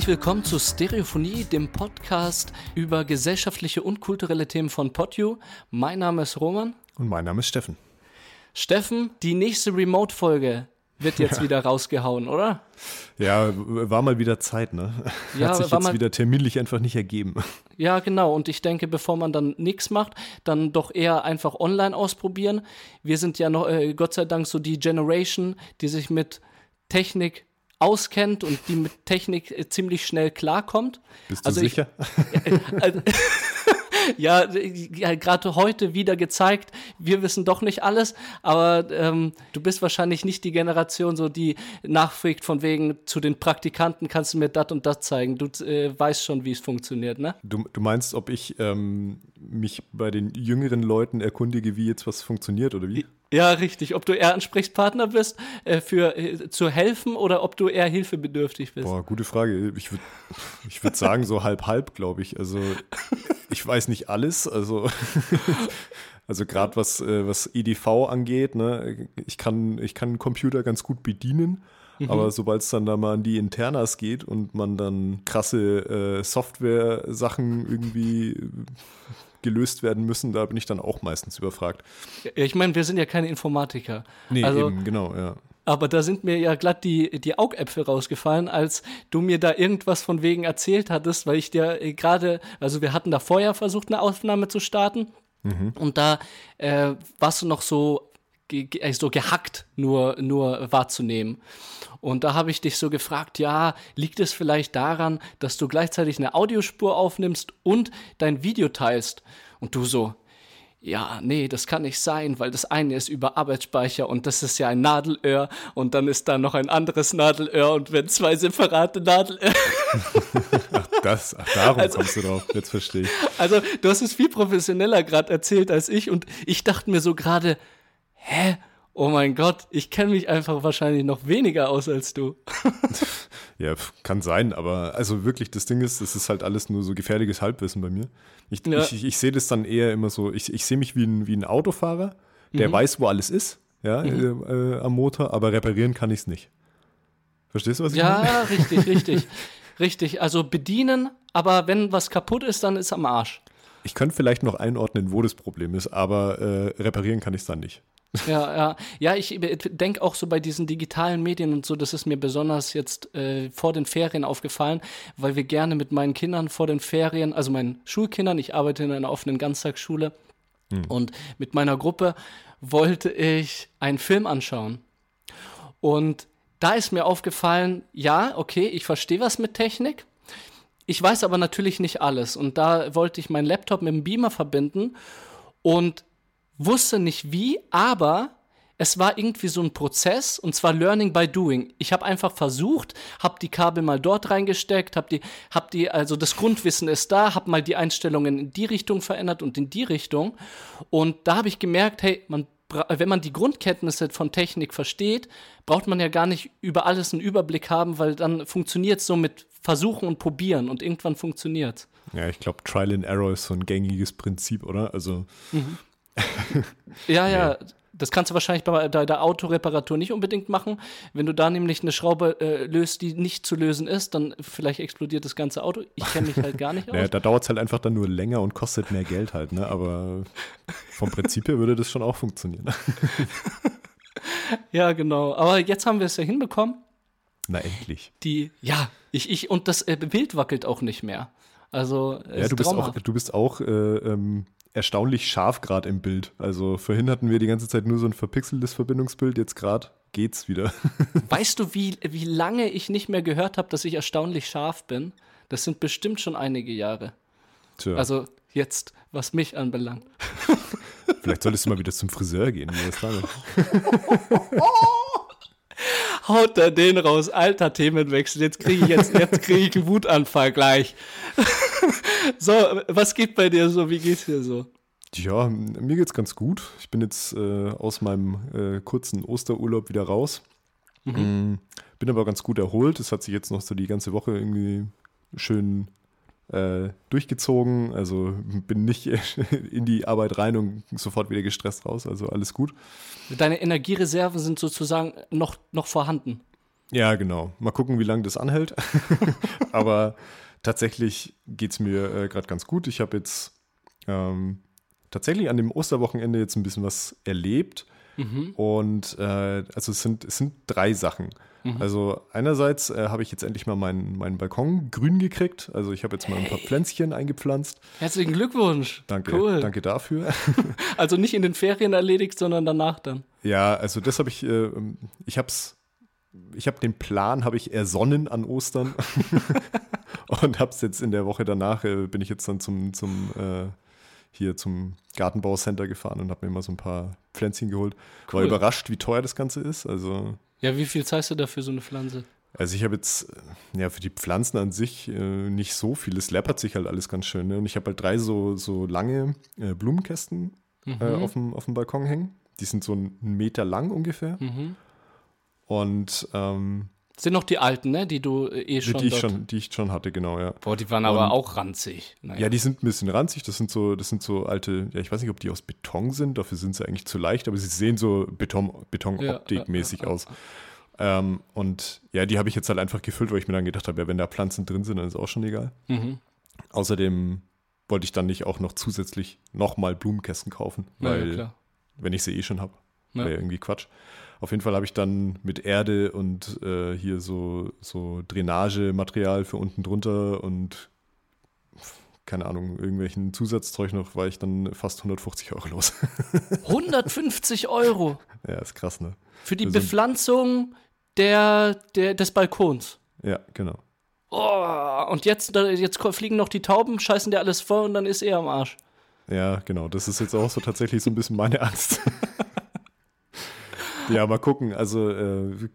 Herzlich willkommen zu Stereophonie, dem Podcast über gesellschaftliche und kulturelle Themen von PodU. Mein Name ist Roman. Und mein Name ist Steffen. Steffen, die nächste Remote-Folge wird jetzt ja. wieder rausgehauen, oder? Ja, war mal wieder Zeit, ne? Ja, Hat sich jetzt wieder terminlich einfach nicht ergeben. Ja, genau. Und ich denke, bevor man dann nichts macht, dann doch eher einfach online ausprobieren. Wir sind ja noch, äh, Gott sei Dank, so die Generation, die sich mit Technik auskennt und die mit Technik äh, ziemlich schnell klarkommt. Bist du also sicher? Ich, äh, ja, ja gerade heute wieder gezeigt, wir wissen doch nicht alles, aber ähm, du bist wahrscheinlich nicht die Generation, so die nachfragt von wegen zu den Praktikanten, kannst du mir das und das zeigen. Du äh, weißt schon, wie es funktioniert, ne? Du, du meinst, ob ich ähm, mich bei den jüngeren Leuten erkundige, wie jetzt was funktioniert oder wie? Ja, richtig. Ob du eher Ansprechpartner bist, äh, für äh, zu helfen oder ob du eher hilfebedürftig bist. Boah, gute Frage. Ich würde ich würd sagen, so halb halb, glaube ich. Also ich weiß nicht alles. Also, also gerade was, äh, was EDV angeht, ne, ich kann, ich kann einen Computer ganz gut bedienen. Mhm. Aber sobald es dann da mal an die Internas geht und man dann krasse äh, Software-Sachen irgendwie gelöst werden müssen, da bin ich dann auch meistens überfragt. Ja, ich meine, wir sind ja keine Informatiker. Nee, also, eben, genau, ja. Aber da sind mir ja glatt die, die Augäpfel rausgefallen, als du mir da irgendwas von wegen erzählt hattest, weil ich dir äh, gerade, also wir hatten da vorher versucht, eine Aufnahme zu starten. Mhm. Und da äh, warst du noch so, ge äh, so gehackt nur, nur wahrzunehmen. Und da habe ich dich so gefragt, ja, liegt es vielleicht daran, dass du gleichzeitig eine Audiospur aufnimmst und dein Video teilst? Und du so, ja, nee, das kann nicht sein, weil das eine ist über Arbeitsspeicher und das ist ja ein Nadelöhr und dann ist da noch ein anderes Nadelöhr und wenn zwei separate Nadelöhr. ach, das, ach, darum also, kommst du drauf, jetzt verstehe ich. Also, du hast es viel professioneller gerade erzählt als ich und ich dachte mir so gerade, hä? oh mein Gott, ich kenne mich einfach wahrscheinlich noch weniger aus als du. ja, kann sein, aber also wirklich, das Ding ist, das ist halt alles nur so gefährliches Halbwissen bei mir. Ich, ja. ich, ich, sehe das dann eher immer so, ich, ich sehe mich wie ein, wie ein Autofahrer, der mhm. weiß, wo alles ist, ja, mhm. äh, äh, am Motor, aber reparieren kann ich es nicht. Verstehst du, was ich ja, meine? Ja, richtig, richtig. richtig. Also bedienen, aber wenn was kaputt ist, dann ist am Arsch. Ich könnte vielleicht noch einordnen, wo das Problem ist, aber äh, reparieren kann ich es dann nicht. Ja, ja. Ja, ich denke auch so bei diesen digitalen Medien und so, das ist mir besonders jetzt äh, vor den Ferien aufgefallen, weil wir gerne mit meinen Kindern vor den Ferien, also meinen Schulkindern, ich arbeite in einer offenen Ganztagsschule hm. und mit meiner Gruppe wollte ich einen Film anschauen. Und da ist mir aufgefallen, ja, okay, ich verstehe was mit Technik. Ich weiß aber natürlich nicht alles. Und da wollte ich meinen Laptop mit dem Beamer verbinden. Und wusste nicht wie, aber es war irgendwie so ein Prozess und zwar Learning by Doing. Ich habe einfach versucht, habe die Kabel mal dort reingesteckt, habe die, hab die, also das Grundwissen ist da, habe mal die Einstellungen in die Richtung verändert und in die Richtung. Und da habe ich gemerkt, hey, man, wenn man die Grundkenntnisse von Technik versteht, braucht man ja gar nicht über alles einen Überblick haben, weil dann funktioniert es so mit Versuchen und Probieren und irgendwann funktioniert Ja, ich glaube, Trial and Error ist so ein gängiges Prinzip, oder? Also mhm ja, ja. Das kannst du wahrscheinlich bei der Autoreparatur nicht unbedingt machen. Wenn du da nämlich eine Schraube äh, löst, die nicht zu lösen ist, dann vielleicht explodiert das ganze Auto. Ich kenne mich halt gar nicht aus. Naja, da dauert es halt einfach dann nur länger und kostet mehr Geld halt, ne? Aber vom Prinzip her würde das schon auch funktionieren. ja, genau. Aber jetzt haben wir es ja hinbekommen. Na endlich. Die, ja, ich, ich, und das äh, Bild wackelt auch nicht mehr. Also, ja, du bist, auch, du bist auch, äh, ähm, erstaunlich scharf gerade im Bild. Also vorhin hatten wir die ganze Zeit nur so ein verpixeltes Verbindungsbild, jetzt gerade geht's wieder. weißt du, wie, wie lange ich nicht mehr gehört habe, dass ich erstaunlich scharf bin? Das sind bestimmt schon einige Jahre. Tja. Also jetzt, was mich anbelangt. Vielleicht solltest du mal wieder zum Friseur gehen. Haut da den raus, alter Themenwechsel. Jetzt kriege ich jetzt, jetzt kriege ich einen Wutanfall gleich. so, was geht bei dir so? Wie geht's dir so? Ja, mir geht's ganz gut. Ich bin jetzt äh, aus meinem äh, kurzen Osterurlaub wieder raus. Mhm. Mm, bin aber ganz gut erholt. Es hat sich jetzt noch so die ganze Woche irgendwie schön äh, durchgezogen. Also bin nicht in die Arbeit rein und sofort wieder gestresst raus. Also alles gut. Deine Energiereserven sind sozusagen noch, noch vorhanden. Ja, genau. Mal gucken, wie lange das anhält. Aber tatsächlich geht es mir äh, gerade ganz gut. Ich habe jetzt ähm, tatsächlich an dem Osterwochenende jetzt ein bisschen was erlebt. Mhm. Und äh, also es sind, es sind drei Sachen. Mhm. Also einerseits äh, habe ich jetzt endlich mal meinen, meinen Balkon grün gekriegt. Also ich habe jetzt mal ein paar Pflänzchen eingepflanzt. Herzlichen Glückwunsch. Danke, cool. danke dafür. also nicht in den Ferien erledigt, sondern danach dann. Ja, also das habe ich, äh, ich habe es ich habe den Plan, habe ich ersonnen an Ostern und habe es jetzt in der Woche danach, äh, bin ich jetzt dann zum, zum äh, hier zum Gartenbaucenter gefahren und habe mir mal so ein paar Pflänzchen geholt. Cool. War überrascht, wie teuer das Ganze ist. Also ja, wie viel zahlst du dafür so eine Pflanze? Also ich habe jetzt ja für die Pflanzen an sich äh, nicht so viel. Es läppert sich halt alles ganz schön. Ne? Und ich habe halt drei so, so lange äh, Blumenkästen äh, mhm. auf, dem, auf dem Balkon hängen. Die sind so einen Meter lang ungefähr. Mhm. Und ähm, sind noch die alten, ne? Die du äh, eh schon, die ich schon, die ich schon hatte, genau, ja. Boah, die waren aber auch ranzig. Naja. Ja, die sind ein bisschen ranzig. Das sind so, das sind so alte, ja, ich weiß nicht, ob die aus Beton sind. Dafür sind sie eigentlich zu leicht, aber sie sehen so Beton, Betonoptik-mäßig ja, ja, aus. Ähm, und ja, die habe ich jetzt halt einfach gefüllt, weil ich mir dann gedacht habe, ja, wenn da Pflanzen drin sind, dann ist auch schon egal. Mhm. Außerdem wollte ich dann nicht auch noch zusätzlich nochmal Blumenkästen kaufen, weil wenn ich sie eh schon habe, wäre irgendwie Quatsch. Auf jeden Fall habe ich dann mit Erde und äh, hier so, so Drainagematerial für unten drunter und keine Ahnung, irgendwelchen Zusatzzeug noch, war ich dann fast 150 Euro los. 150 Euro? Ja, ist krass, ne? Für die also, Bepflanzung der, der, des Balkons. Ja, genau. Oh, und jetzt, jetzt fliegen noch die Tauben, scheißen dir alles vor und dann ist er am Arsch. Ja, genau. Das ist jetzt auch so tatsächlich so ein bisschen meine Angst. ja, mal gucken. Also äh,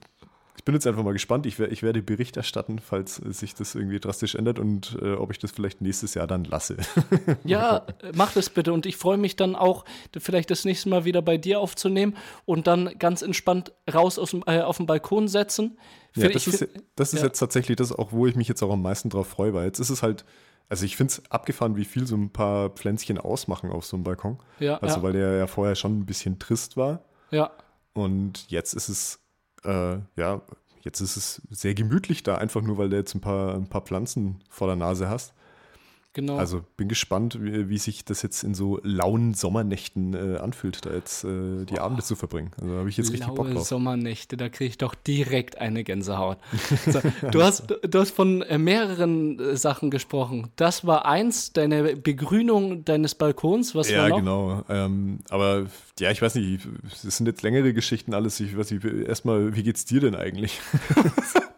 ich bin jetzt einfach mal gespannt. Ich, ich, werde Bericht erstatten, falls sich das irgendwie drastisch ändert und äh, ob ich das vielleicht nächstes Jahr dann lasse. ja, mach das bitte. Und ich freue mich dann auch, vielleicht das nächste Mal wieder bei dir aufzunehmen und dann ganz entspannt raus aus dem, äh, auf den Balkon setzen. Ja, das, ist, das ist ja. jetzt tatsächlich das auch, wo ich mich jetzt auch am meisten drauf freue, weil jetzt ist es halt, also ich finde es abgefahren, wie viel so ein paar Pflänzchen ausmachen auf so einem Balkon. Ja, also ja. weil der ja vorher schon ein bisschen trist war. Ja. Und jetzt ist es, äh, ja, jetzt ist es sehr gemütlich da, einfach nur, weil du jetzt ein paar, ein paar Pflanzen vor der Nase hast. Genau. Also bin gespannt, wie, wie, sich das jetzt in so lauen Sommernächten äh, anfühlt, da jetzt äh, die Boah. Abende zu verbringen. Also da habe ich jetzt richtig Laue Bock drauf. Sommernächte, da kriege ich doch direkt eine Gänsehaut. so, du, hast, du hast von äh, mehreren äh, Sachen gesprochen. Das war eins, deine Begrünung deines Balkons. Was ja, war noch? genau. Ähm, aber ja, ich weiß nicht, es sind jetzt längere Geschichten alles. Ich weiß nicht, erstmal, wie geht's dir denn eigentlich?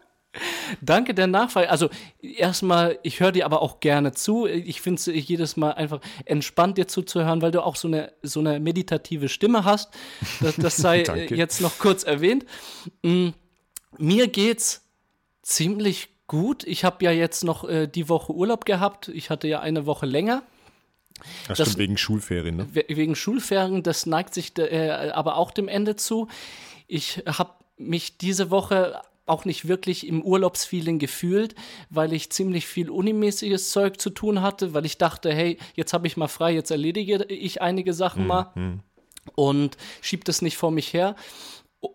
Danke der Nachfrage. Also erstmal, ich höre dir aber auch gerne zu. Ich finde es jedes Mal einfach entspannt, dir zuzuhören, weil du auch so eine, so eine meditative Stimme hast. Das, das sei jetzt noch kurz erwähnt. Mm, mir geht's ziemlich gut. Ich habe ja jetzt noch äh, die Woche Urlaub gehabt. Ich hatte ja eine Woche länger. Das, das stimmt, wegen Schulferien, ne? Wegen Schulferien, das neigt sich äh, aber auch dem Ende zu. Ich habe mich diese Woche auch nicht wirklich im Urlaubsfeeling gefühlt, weil ich ziemlich viel unimäßiges Zeug zu tun hatte, weil ich dachte, hey, jetzt habe ich mal frei, jetzt erledige ich einige Sachen mhm. mal hm. und schieb das nicht vor mich her.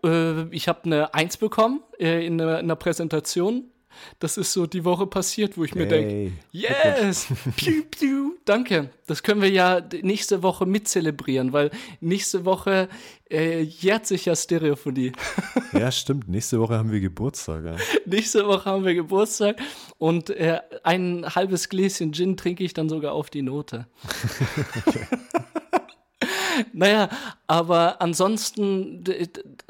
Äh, ich habe eine Eins bekommen äh, in einer Präsentation das ist so die Woche passiert, wo ich mir denke, yes, piu, piu, danke. Das können wir ja nächste Woche mitzelebrieren, weil nächste Woche äh, jährt sich ja Stereophonie. ja, stimmt. Nächste Woche haben wir Geburtstag. Ja. Nächste Woche haben wir Geburtstag und äh, ein halbes Gläschen Gin trinke ich dann sogar auf die Note. Naja, aber ansonsten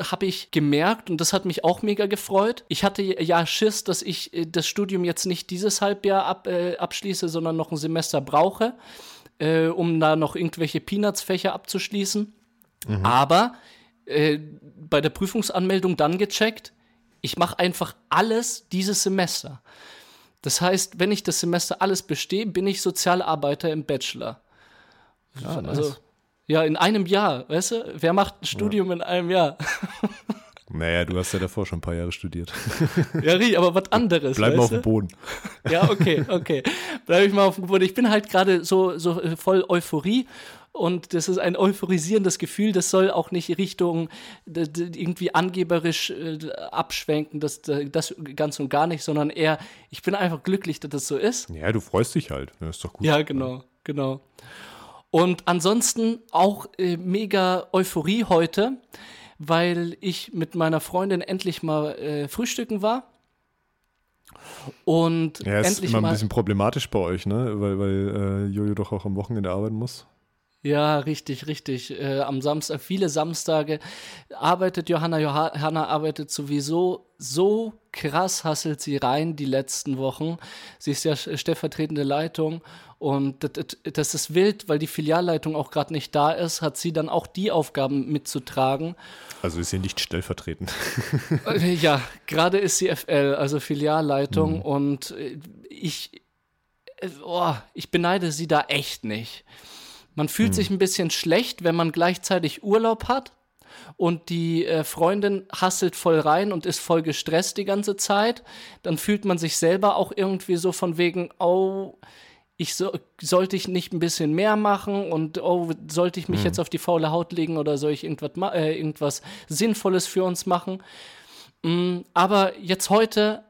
habe ich gemerkt, und das hat mich auch mega gefreut, ich hatte ja Schiss, dass ich äh, das Studium jetzt nicht dieses Halbjahr ab, äh, abschließe, sondern noch ein Semester brauche, äh, um da noch irgendwelche Peanuts-Fächer abzuschließen. Mhm. Aber äh, bei der Prüfungsanmeldung dann gecheckt, ich mache einfach alles dieses Semester. Das heißt, wenn ich das Semester alles bestehe, bin ich Sozialarbeiter im Bachelor. Ja, nice. Also ja, in einem Jahr, weißt du? Wer macht ein Studium ja. in einem Jahr? Naja, du hast ja davor schon ein paar Jahre studiert. Ja, aber was anderes. Bleib mal auf dem Boden. Ja, okay, okay. Bleib ich mal auf dem Boden. Ich bin halt gerade so, so voll Euphorie und das ist ein euphorisierendes Gefühl, das soll auch nicht Richtung irgendwie angeberisch äh, abschwenken, das, das ganz und gar nicht, sondern eher, ich bin einfach glücklich, dass das so ist. Ja, du freust dich halt, das ist doch gut. Ja, genau, genau. Und ansonsten auch äh, mega Euphorie heute, weil ich mit meiner Freundin endlich mal äh, frühstücken war. Und ja, ist endlich immer mal ein bisschen problematisch bei euch, ne? Weil, weil äh, Jojo doch auch am Wochenende arbeiten muss. Ja, richtig, richtig. Äh, am Samstag, viele Samstage arbeitet Johanna. Johanna arbeitet sowieso so krass, hasselt sie rein die letzten Wochen. Sie ist ja stellvertretende Leitung und das, das ist wild, weil die Filialleitung auch gerade nicht da ist, hat sie dann auch die Aufgaben mitzutragen. Also ist sie nicht stellvertretend. Äh, ja, gerade ist sie FL, also Filialleitung mhm. und äh, ich, äh, oh, ich beneide sie da echt nicht. Man fühlt hm. sich ein bisschen schlecht, wenn man gleichzeitig Urlaub hat und die äh, Freundin hasselt voll rein und ist voll gestresst die ganze Zeit. Dann fühlt man sich selber auch irgendwie so von wegen, oh, ich so, sollte ich nicht ein bisschen mehr machen und oh, sollte ich mich hm. jetzt auf die faule Haut legen oder soll ich irgendwas, äh, irgendwas Sinnvolles für uns machen? Mm, aber jetzt heute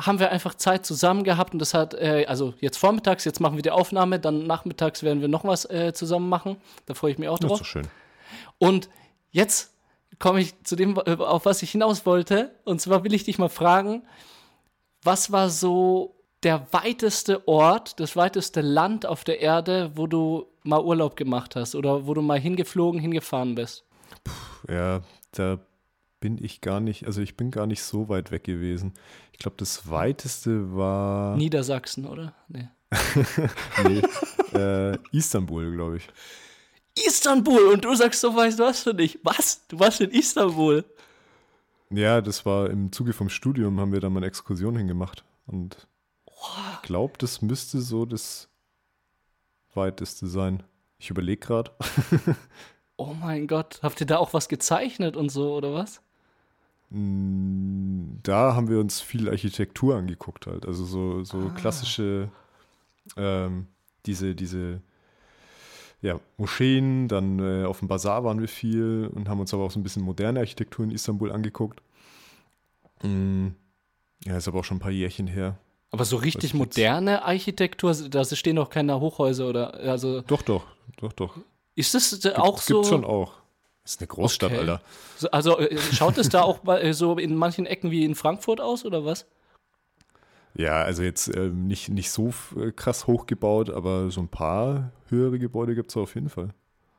haben wir einfach Zeit zusammen gehabt und das hat, äh, also jetzt vormittags, jetzt machen wir die Aufnahme, dann nachmittags werden wir noch was äh, zusammen machen. Da freue ich mich auch drauf. Das so schön. Und jetzt komme ich zu dem, äh, auf was ich hinaus wollte. Und zwar will ich dich mal fragen, was war so der weiteste Ort, das weiteste Land auf der Erde, wo du mal Urlaub gemacht hast oder wo du mal hingeflogen, hingefahren bist? Puh, ja, da bin ich gar nicht, also ich bin gar nicht so weit weg gewesen. Ich glaube, das weiteste war. Niedersachsen, oder? Nee. nee äh, Istanbul, glaube ich. Istanbul und du sagst so, weißt du was für dich? Was? Du warst in Istanbul? Ja, das war im Zuge vom Studium, haben wir da mal eine Exkursion hingemacht. Und ich glaube, das müsste so das weiteste sein. Ich überlege gerade. oh mein Gott, habt ihr da auch was gezeichnet und so, oder was? Mm, da haben wir uns viel Architektur angeguckt halt. Also so, so ah. klassische, ähm, diese, diese ja, Moscheen, dann äh, auf dem Bazar waren wir viel und haben uns aber auch so ein bisschen moderne Architektur in Istanbul angeguckt. Mm, ja, ist aber auch schon ein paar Jährchen her. Aber so richtig moderne Architektur, da stehen doch keine Hochhäuser oder also. Doch, doch, doch, doch. Ist das auch Gibt, so? Gibt's schon auch. Das ist eine Großstadt, okay. Alter. Also äh, schaut es da auch äh, so in manchen Ecken wie in Frankfurt aus oder was? Ja, also jetzt äh, nicht, nicht so äh, krass hochgebaut, aber so ein paar höhere Gebäude gibt es auf jeden Fall.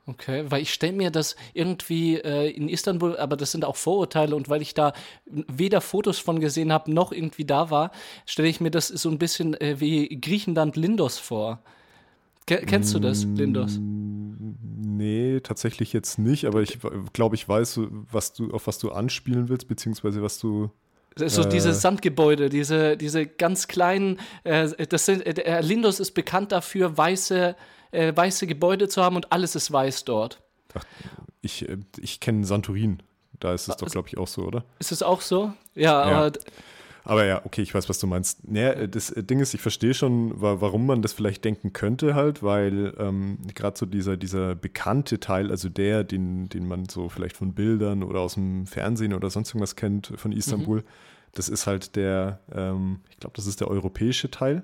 Okay, weil ich stelle mir das irgendwie äh, in Istanbul, aber das sind auch Vorurteile und weil ich da weder Fotos von gesehen habe, noch irgendwie da war, stelle ich mir das so ein bisschen äh, wie Griechenland Lindos vor. Ke kennst du das, Lindos? Nee, tatsächlich jetzt nicht, aber ich glaube, ich weiß, was du, auf was du anspielen willst, beziehungsweise was du. So äh, diese Sandgebäude, diese, diese ganz kleinen, äh, das sind, äh, Lindos ist bekannt dafür, weiße, äh, weiße Gebäude zu haben und alles ist weiß dort. Ach, ich, äh, ich kenne Santorin. Da ist es doch, glaube ich, auch so, oder? Ist es auch so? Ja, ja. aber aber ja, okay, ich weiß, was du meinst. Naja, das Ding ist, ich verstehe schon, warum man das vielleicht denken könnte halt, weil ähm, gerade so dieser, dieser bekannte Teil, also der, den, den man so vielleicht von Bildern oder aus dem Fernsehen oder sonst irgendwas kennt von Istanbul, mhm. das ist halt der, ähm, ich glaube, das ist der europäische Teil.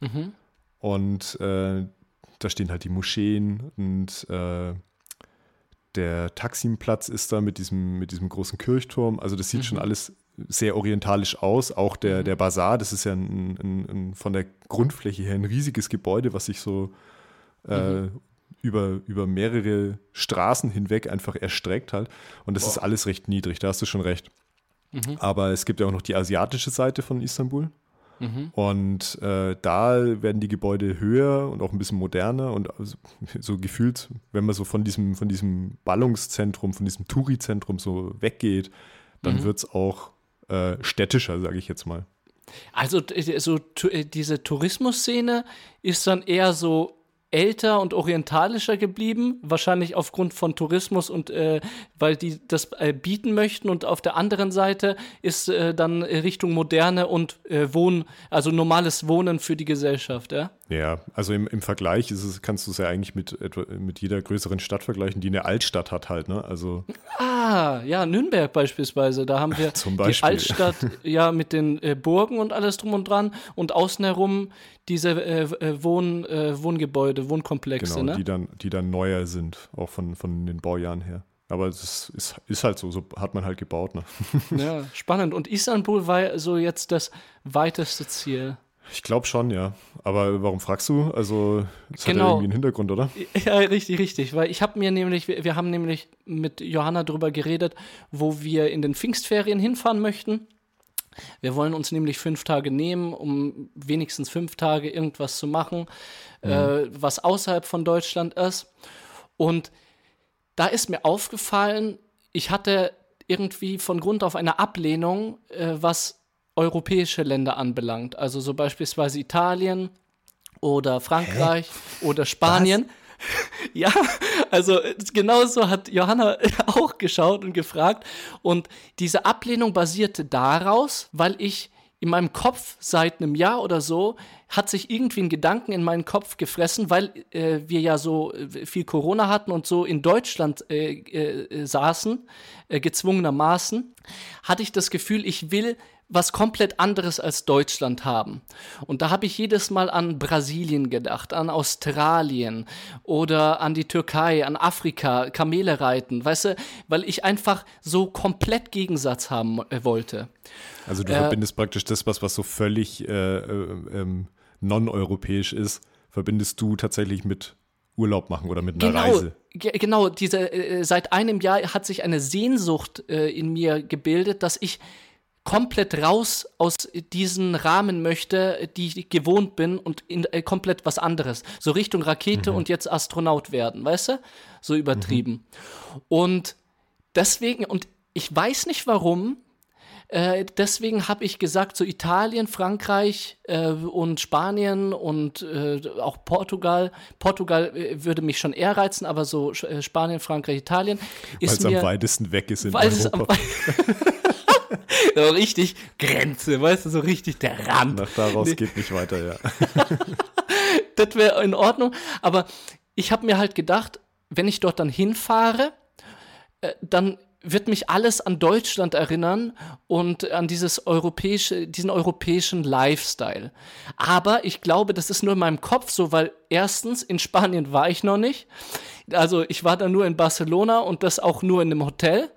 Mhm. Und äh, da stehen halt die Moscheen und äh, der Taximplatz ist da mit diesem, mit diesem großen Kirchturm. Also das sieht mhm. schon alles sehr orientalisch aus. Auch der, mhm. der Bazar, das ist ja ein, ein, ein, von der Grundfläche her ein riesiges Gebäude, was sich so äh, mhm. über, über mehrere Straßen hinweg einfach erstreckt halt. Und das Boah. ist alles recht niedrig, da hast du schon recht. Mhm. Aber es gibt ja auch noch die asiatische Seite von Istanbul. Mhm. Und äh, da werden die Gebäude höher und auch ein bisschen moderner und so gefühlt, wenn man so von diesem, von diesem Ballungszentrum, von diesem Touri-Zentrum so weggeht, dann mhm. wird es auch äh, städtischer, sage ich jetzt mal. Also so, äh, diese Tourismusszene ist dann eher so älter und orientalischer geblieben, wahrscheinlich aufgrund von Tourismus und äh, weil die das äh, bieten möchten. Und auf der anderen Seite ist äh, dann Richtung Moderne und äh, Wohnen, also normales Wohnen für die Gesellschaft. Ja, ja also im, im Vergleich ist es, kannst du es ja eigentlich mit, mit jeder größeren Stadt vergleichen, die eine Altstadt hat halt. Ne? Also ah, ja, Nürnberg beispielsweise. Da haben wir die Altstadt ja mit den äh, Burgen und alles drum und dran und außen herum diese äh, äh, Wohn, äh, Wohngebäude, Wohnkomplexe. Genau, ne? die, dann, die dann neuer sind, auch von, von den Baujahren her. Aber es ist, ist halt so, so hat man halt gebaut. Ne? Ja, spannend. Und Istanbul war so jetzt das weiteste Ziel. Ich glaube schon, ja. Aber warum fragst du? Also, das genau. hat ja genau. irgendwie einen Hintergrund, oder? Ja, richtig, richtig. Weil ich habe mir nämlich, wir, wir haben nämlich mit Johanna darüber geredet, wo wir in den Pfingstferien hinfahren möchten. Wir wollen uns nämlich fünf Tage nehmen, um wenigstens fünf Tage irgendwas zu machen, mhm. äh, was außerhalb von Deutschland ist. Und da ist mir aufgefallen, ich hatte irgendwie von Grund auf eine Ablehnung, äh, was europäische Länder anbelangt. Also so beispielsweise Italien oder Frankreich Hä? oder Spanien. Was? ja, also genauso hat Johanna auch geschaut und gefragt. Und diese Ablehnung basierte daraus, weil ich in meinem Kopf seit einem Jahr oder so hat sich irgendwie ein Gedanken in meinen Kopf gefressen, weil äh, wir ja so äh, viel Corona hatten und so in Deutschland äh, äh, saßen, äh, gezwungenermaßen, hatte ich das Gefühl, ich will was komplett anderes als Deutschland haben. Und da habe ich jedes Mal an Brasilien gedacht, an Australien oder an die Türkei, an Afrika, Kamele reiten, weißt du, weil ich einfach so komplett Gegensatz haben wollte. Also du äh, verbindest praktisch das, was, was so völlig äh, äh, ähm, non-europäisch ist, verbindest du tatsächlich mit Urlaub machen oder mit einer genau, Reise. Genau, diese, äh, seit einem Jahr hat sich eine Sehnsucht äh, in mir gebildet, dass ich komplett raus aus diesen Rahmen möchte, die ich gewohnt bin und in, äh, komplett was anderes. So Richtung Rakete mhm. und jetzt Astronaut werden, weißt du? So übertrieben. Mhm. Und deswegen, und ich weiß nicht warum, äh, deswegen habe ich gesagt, so Italien, Frankreich äh, und Spanien und äh, auch Portugal. Portugal äh, würde mich schon eher reizen, aber so äh, Spanien, Frankreich, Italien Weil es am weitesten weg ist in Europa. so richtig Grenze, weißt du, so richtig der Rand. Nach daraus nee. geht nicht weiter, ja. das wäre in Ordnung. Aber ich habe mir halt gedacht, wenn ich dort dann hinfahre, äh, dann wird mich alles an Deutschland erinnern und an dieses europäische, diesen europäischen Lifestyle. Aber ich glaube, das ist nur in meinem Kopf so, weil erstens in Spanien war ich noch nicht. Also ich war da nur in Barcelona und das auch nur in einem Hotel.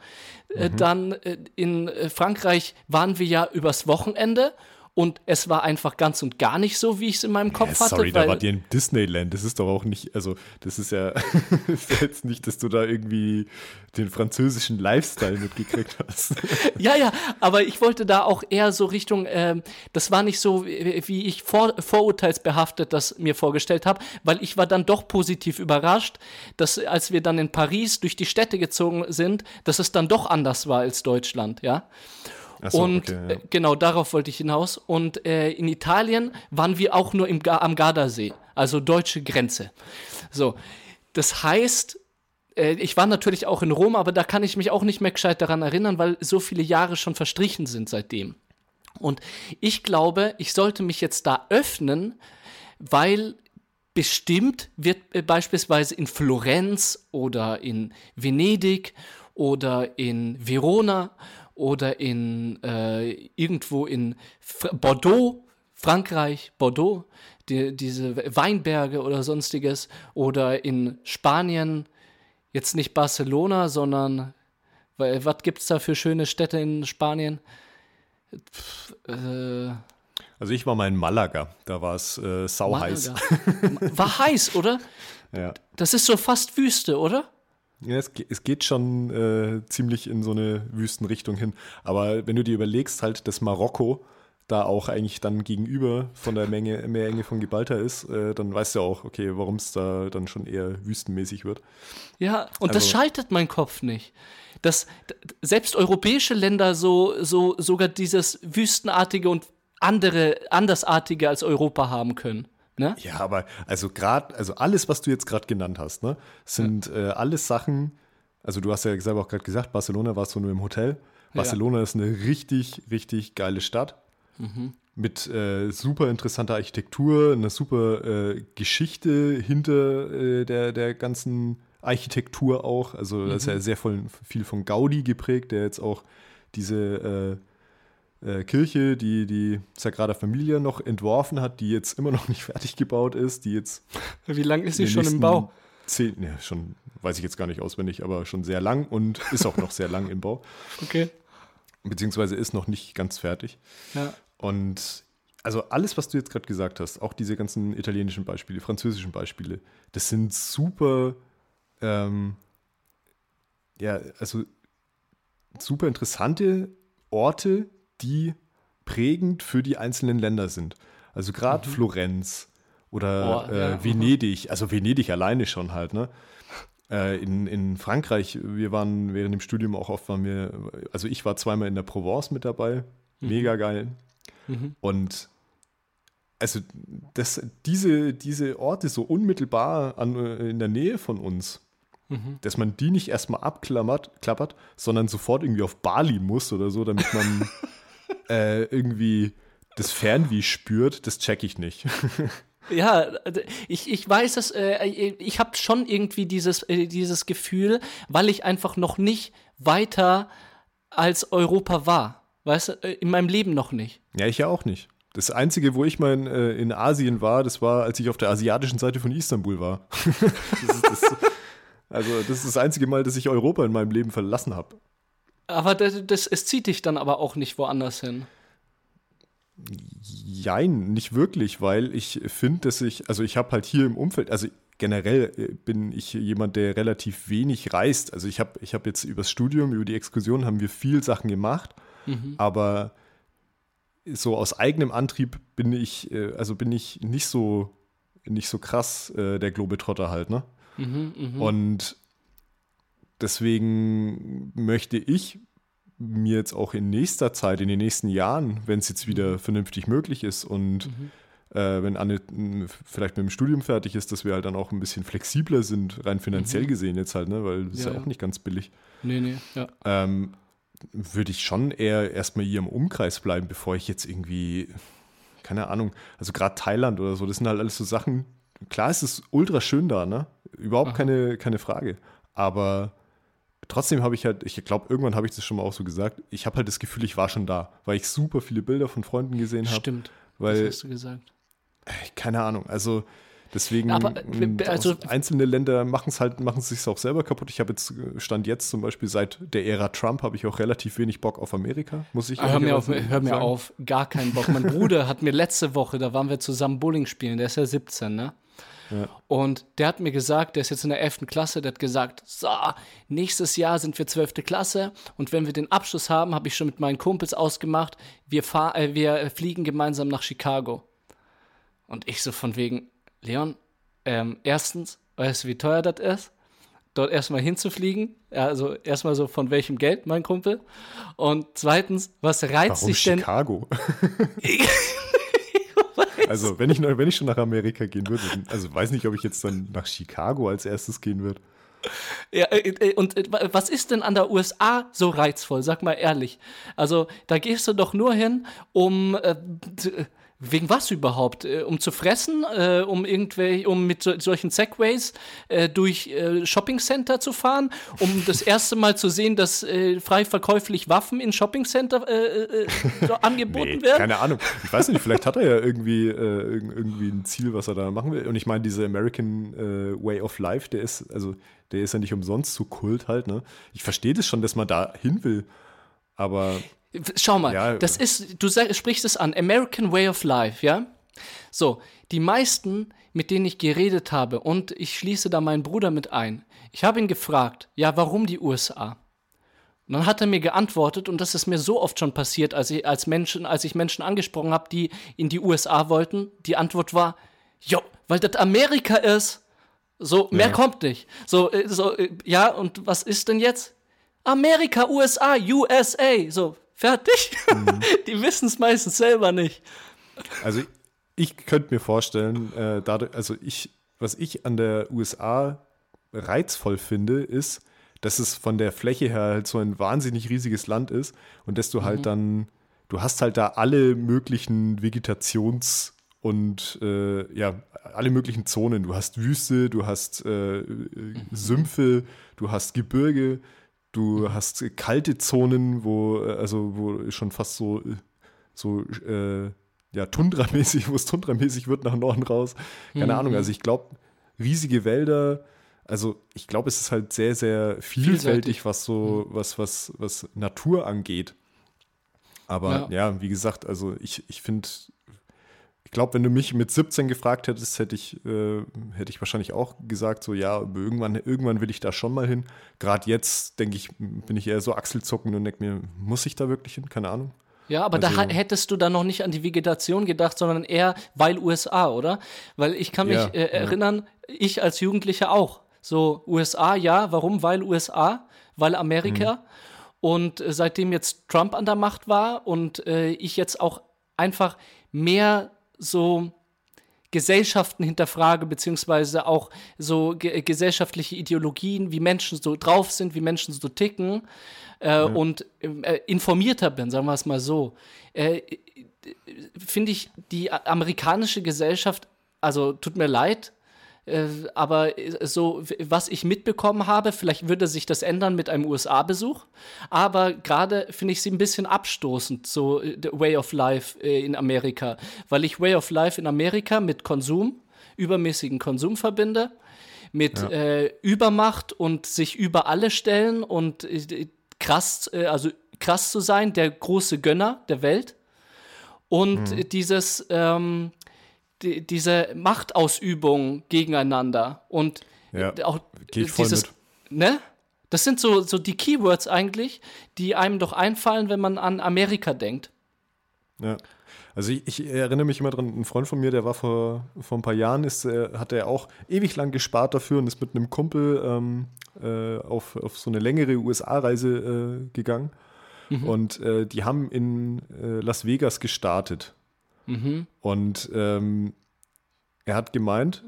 Äh, mhm. Dann äh, in äh, Frankreich waren wir ja übers Wochenende und es war einfach ganz und gar nicht so, wie ich es in meinem Kopf ja, sorry, hatte. Sorry, da war dir in Disneyland. Das ist doch auch nicht, also das ist ja, ist ja jetzt nicht, dass du da irgendwie den französischen Lifestyle mitgekriegt hast. ja, ja, aber ich wollte da auch eher so Richtung, äh, das war nicht so, wie ich vor, vorurteilsbehaftet das mir vorgestellt habe, weil ich war dann doch positiv überrascht, dass als wir dann in Paris durch die Städte gezogen sind, dass es dann doch anders war als Deutschland, ja. So, und okay, ja. äh, genau darauf wollte ich hinaus. Und äh, in Italien waren wir auch nur im, am Gardasee, also deutsche Grenze. So, das heißt, äh, ich war natürlich auch in Rom, aber da kann ich mich auch nicht mehr gescheit daran erinnern, weil so viele Jahre schon verstrichen sind seitdem. Und ich glaube, ich sollte mich jetzt da öffnen, weil bestimmt wird äh, beispielsweise in Florenz oder in Venedig oder in Verona oder in äh, irgendwo in F Bordeaux, Frankreich, Bordeaux, die, diese Weinberge oder sonstiges, oder in Spanien, jetzt nicht Barcelona, sondern was gibt es da für schöne Städte in Spanien? Pff, äh, also ich war mal in Malaga, da war es äh, sau heiß. War heiß, oder? Ja. Das ist so fast Wüste, oder? Ja, es, es geht schon äh, ziemlich in so eine Wüstenrichtung hin. Aber wenn du dir überlegst, halt, dass Marokko da auch eigentlich dann gegenüber von der Menge, Meerenge von Gibraltar ist, äh, dann weißt du auch, okay, warum es da dann schon eher wüstenmäßig wird. Ja, und also, das schaltet mein Kopf nicht. Dass selbst europäische Länder so, so sogar dieses wüstenartige und andere, andersartige als Europa haben können. Ne? Ja, aber also gerade, also alles, was du jetzt gerade genannt hast, ne, sind ja. äh, alles Sachen, also du hast ja selber auch gerade gesagt, Barcelona warst du nur im Hotel. Barcelona ja. ist eine richtig, richtig geile Stadt. Mhm. Mit äh, super interessanter Architektur, einer super äh, Geschichte hinter äh, der, der ganzen Architektur auch. Also mhm. das ist ja sehr voll, viel von Gaudi geprägt, der jetzt auch diese äh, Kirche, die die Sagrada Familia noch entworfen hat, die jetzt immer noch nicht fertig gebaut ist, die jetzt. Wie lange ist sie schon im Bau? Zehn, ne, schon, weiß ich jetzt gar nicht auswendig, aber schon sehr lang und ist auch noch sehr lang im Bau. Okay beziehungsweise ist noch nicht ganz fertig. Ja. Und also alles, was du jetzt gerade gesagt hast, auch diese ganzen italienischen Beispiele, französischen Beispiele, das sind super, ähm, ja, also super interessante Orte, die prägend für die einzelnen Länder sind. Also gerade mhm. Florenz oder oh, ja, äh, Venedig, also Venedig alleine schon halt, ne? Äh, in, in Frankreich, wir waren während dem Studium auch oft, waren wir, also ich war zweimal in der Provence mit dabei, mhm. mega geil. Mhm. Und also das, diese, diese Orte so unmittelbar an, äh, in der Nähe von uns, mhm. dass man die nicht erstmal abklappert, klappert, sondern sofort irgendwie auf Bali muss oder so, damit man äh, irgendwie das Fernweh spürt, das check ich nicht. Ja, ich, ich weiß es, äh, ich habe schon irgendwie dieses, äh, dieses Gefühl, weil ich einfach noch nicht weiter als Europa war. Weißt du, äh, in meinem Leben noch nicht. Ja, ich ja auch nicht. Das Einzige, wo ich mal in, äh, in Asien war, das war, als ich auf der asiatischen Seite von Istanbul war. das ist das, also, das ist das einzige Mal, dass ich Europa in meinem Leben verlassen habe. Aber das, das, es zieht dich dann aber auch nicht woanders hin. Jein, nicht wirklich, weil ich finde, dass ich, also ich habe halt hier im Umfeld, also generell äh, bin ich jemand, der relativ wenig reist. Also ich habe ich hab jetzt übers Studium, über die Exkursion haben wir viel Sachen gemacht, mhm. aber so aus eigenem Antrieb bin ich, äh, also bin ich nicht so, nicht so krass äh, der Globetrotter halt, ne? Mhm, mh. Und deswegen möchte ich mir jetzt auch in nächster Zeit, in den nächsten Jahren, wenn es jetzt wieder mhm. vernünftig möglich ist und mhm. äh, wenn Anne vielleicht mit dem Studium fertig ist, dass wir halt dann auch ein bisschen flexibler sind, rein finanziell mhm. gesehen jetzt halt, ne? weil das ja, ist ja, ja, auch nicht ganz billig. Nee, nee, ja. Ähm, würde ich schon eher erstmal hier im Umkreis bleiben, bevor ich jetzt irgendwie, keine Ahnung, also gerade Thailand oder so, das sind halt alles so Sachen, klar ist es ultra schön da, ne? Überhaupt keine, keine Frage. Aber trotzdem habe ich halt, ich glaube, irgendwann habe ich das schon mal auch so gesagt, ich habe halt das Gefühl, ich war schon da, weil ich super viele Bilder von Freunden gesehen habe. Stimmt. Weil, das hast du gesagt. Keine Ahnung, also deswegen Aber, also, einzelne Länder machen es halt, machen es sich auch selber kaputt. Ich habe jetzt, stand jetzt zum Beispiel seit der Ära Trump habe ich auch relativ wenig Bock auf Amerika, muss ich Hör mir auf, hör mir auf, gar keinen Bock. Mein Bruder hat mir letzte Woche, da waren wir zusammen Bowling spielen, der ist ja 17, ne? Und der hat mir gesagt, der ist jetzt in der 11. Klasse, der hat gesagt, so, nächstes Jahr sind wir 12. Klasse und wenn wir den Abschluss haben, habe ich schon mit meinen Kumpels ausgemacht, wir, fahr, äh, wir fliegen gemeinsam nach Chicago. Und ich so von wegen, Leon, ähm, erstens, weißt du, wie teuer das ist? Dort erstmal hinzufliegen, also erstmal so von welchem Geld, mein Kumpel. Und zweitens, was reizt Warum sich denn? Chicago. Also, wenn ich, wenn ich schon nach Amerika gehen würde, also weiß nicht, ob ich jetzt dann nach Chicago als erstes gehen würde. Ja, äh, äh, und äh, was ist denn an der USA so reizvoll? Sag mal ehrlich. Also, da gehst du doch nur hin, um äh, Wegen was überhaupt? Äh, um zu fressen? Äh, um irgendwelche, um mit so, solchen Segways äh, durch äh, Shoppingcenter zu fahren? Um das erste Mal zu sehen, dass äh, frei verkäuflich Waffen in Shoppingcenter so angeboten nee, werden? Keine Ahnung. Ich weiß nicht, vielleicht hat er ja irgendwie, irgendwie ein Ziel, was er da machen will. Und ich meine, diese American Way of Life, der ist, also der ist ja nicht umsonst so Kult halt, ne? Ich verstehe das schon, dass man da hin will. Aber Schau mal, ja, das ist, du sag, sprichst es an, American Way of Life, ja? So, die meisten, mit denen ich geredet habe, und ich schließe da meinen Bruder mit ein, ich habe ihn gefragt, ja, warum die USA? Und dann hat er mir geantwortet, und das ist mir so oft schon passiert, als ich, als Menschen, als ich Menschen angesprochen habe, die in die USA wollten, die Antwort war, jo, weil das Amerika ist. So, mehr ja. kommt nicht. So, äh, so, äh, ja, und was ist denn jetzt? Amerika, USA, USA. So, Fertig. Mhm. Die wissen es meistens selber nicht. Also ich könnte mir vorstellen, äh, dadurch, also ich, was ich an der USA reizvoll finde, ist, dass es von der Fläche her halt so ein wahnsinnig riesiges Land ist und dass du halt mhm. dann, du hast halt da alle möglichen Vegetations- und äh, ja, alle möglichen Zonen. Du hast Wüste, du hast äh, mhm. Sümpfe, du hast Gebirge, du hast kalte Zonen, wo, äh, also wo schon fast so, so äh, ja, Tundra-mäßig, wo es Tundra-mäßig wird nach Norden raus. Keine mhm. Ahnung, also ich glaube, riesige Wälder, also ich glaube, es ist halt sehr, sehr vielfältig, Vielseitig. was so, mhm. was, was, was Natur angeht. Aber ja, ja wie gesagt, also ich, ich finde, ich glaube, wenn du mich mit 17 gefragt hättest, hätte ich, äh, hätte ich wahrscheinlich auch gesagt, so ja, irgendwann, irgendwann will ich da schon mal hin. Gerade jetzt, denke ich, bin ich eher so Achselzucken und denke mir, muss ich da wirklich hin? Keine Ahnung. Ja, aber also, da hättest du dann noch nicht an die Vegetation gedacht, sondern eher weil USA, oder? Weil ich kann mich ja, äh, erinnern, ja. ich als Jugendlicher auch. So USA, ja, warum? Weil USA, weil Amerika. Mhm. Und äh, seitdem jetzt Trump an der Macht war und äh, ich jetzt auch einfach mehr so Gesellschaften hinterfrage, beziehungsweise auch so ge gesellschaftliche Ideologien, wie Menschen so drauf sind, wie Menschen so ticken äh, ja. und äh, informierter bin, sagen wir es mal so, äh, finde ich die amerikanische Gesellschaft, also tut mir leid, äh, aber äh, so, was ich mitbekommen habe, vielleicht würde sich das ändern mit einem USA-Besuch, aber gerade finde ich sie ein bisschen abstoßend, so äh, Way of Life in Amerika, weil ich Way of Life in Amerika mit Konsum, übermäßigen Konsum verbinde, mit ja. äh, Übermacht und sich über alle stellen und äh, krass, äh, also krass zu sein, der große Gönner der Welt. Und mhm. dieses, ähm, die, diese Machtausübung gegeneinander und ja, auch dieses, ne? Das sind so, so die Keywords eigentlich, die einem doch einfallen, wenn man an Amerika denkt. Ja. Also ich, ich, erinnere mich immer dran, ein Freund von mir, der war vor, vor ein paar Jahren, ist, äh, hat er auch ewig lang gespart dafür und ist mit einem Kumpel ähm, äh, auf, auf so eine längere USA-Reise äh, gegangen. Mhm. Und äh, die haben in äh, Las Vegas gestartet. Mhm. Und ähm, er hat gemeint,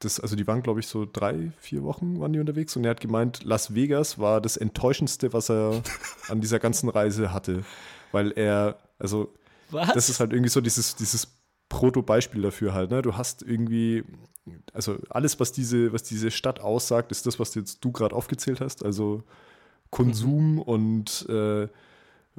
das, also die waren, glaube ich, so drei, vier Wochen waren die unterwegs und er hat gemeint, Las Vegas war das Enttäuschendste, was er an dieser ganzen Reise hatte. Weil er, also, was? das ist halt irgendwie so dieses, dieses Proto-Beispiel dafür halt, ne? Du hast irgendwie, also alles, was diese, was diese Stadt aussagt, ist das, was jetzt du gerade aufgezählt hast. Also Konsum mhm. und äh,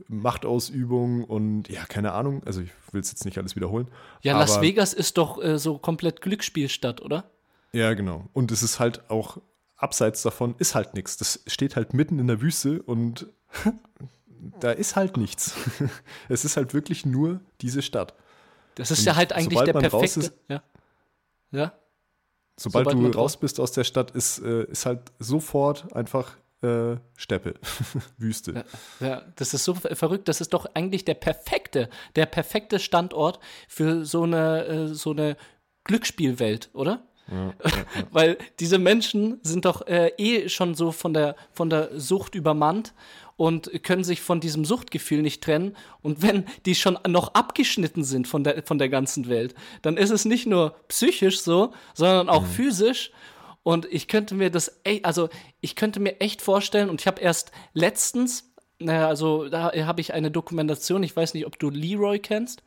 Machtausübung und ja, keine Ahnung. Also ich will es jetzt nicht alles wiederholen. Ja, Las Vegas ist doch äh, so komplett Glücksspielstadt, oder? Ja, genau. Und es ist halt auch abseits davon ist halt nichts. Das steht halt mitten in der Wüste und da ist halt nichts. es ist halt wirklich nur diese Stadt. Das ist und ja halt eigentlich der perfekte. Ist, ja. ja. Sobald, sobald du raus bist aus der Stadt, ist, äh, ist halt sofort einfach äh, Steppe, Wüste. Ja, ja, das ist so verrückt. Das ist doch eigentlich der perfekte, der perfekte Standort für so eine, äh, so eine Glücksspielwelt, oder? Ja. Weil diese Menschen sind doch äh, eh schon so von der, von der Sucht übermannt und können sich von diesem Suchtgefühl nicht trennen. Und wenn die schon noch abgeschnitten sind von der, von der ganzen Welt, dann ist es nicht nur psychisch so, sondern auch mhm. physisch. Und ich könnte mir das, also ich könnte mir echt vorstellen, und ich habe erst letztens, naja, also da habe ich eine Dokumentation, ich weiß nicht, ob du Leroy kennst.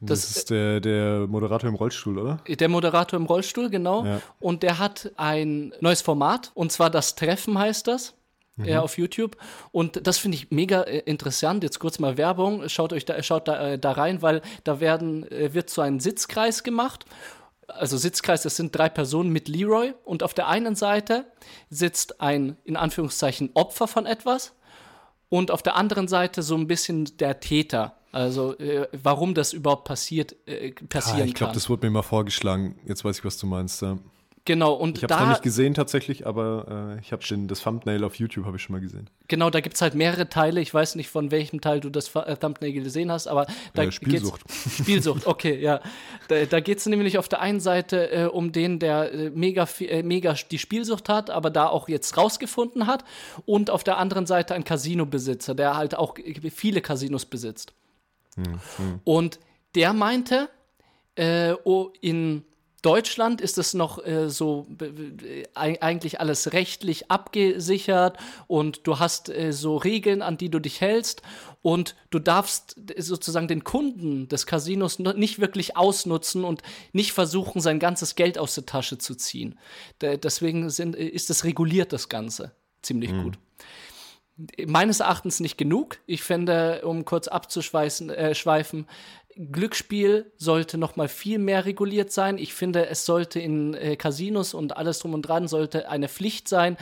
Das, das ist der, der Moderator im Rollstuhl, oder? Der Moderator im Rollstuhl, genau. Ja. Und der hat ein neues Format, und zwar das Treffen heißt das. Mhm. Ja, auf YouTube. Und das finde ich mega äh, interessant. Jetzt kurz mal Werbung. Schaut euch da, schaut da, äh, da rein, weil da werden, äh, wird so ein Sitzkreis gemacht also Sitzkreis, das sind drei Personen mit Leroy und auf der einen Seite sitzt ein, in Anführungszeichen, Opfer von etwas und auf der anderen Seite so ein bisschen der Täter. Also äh, warum das überhaupt passiert, äh, passieren ah, ich glaube, das wurde mir mal vorgeschlagen. Jetzt weiß ich, was du meinst. Ja. Genau, und ich habe es noch nicht gesehen tatsächlich, aber äh, ich habe das Thumbnail auf YouTube habe ich schon mal gesehen. Genau, da gibt es halt mehrere Teile. Ich weiß nicht, von welchem Teil du das äh, Thumbnail gesehen hast, aber da äh, Spielsucht. Spielsucht, okay, ja. Da, da geht es nämlich auf der einen Seite äh, um den, der äh, mega, äh, mega die Spielsucht hat, aber da auch jetzt rausgefunden hat, und auf der anderen Seite ein Casino-Besitzer, der halt auch viele Casinos besitzt. Hm, hm. Und der meinte, Äh, oh, in Deutschland ist es noch äh, so äh, eigentlich alles rechtlich abgesichert und du hast äh, so Regeln, an die du dich hältst und du darfst sozusagen den Kunden des Casinos nicht wirklich ausnutzen und nicht versuchen, sein ganzes Geld aus der Tasche zu ziehen. D deswegen sind, ist es reguliert, das Ganze, ziemlich mhm. gut meines Erachtens nicht genug. Ich fände, um kurz abzuschweifen, äh, Glücksspiel sollte noch mal viel mehr reguliert sein. Ich finde, es sollte in äh, Casinos und alles drum und dran sollte eine Pflicht sein,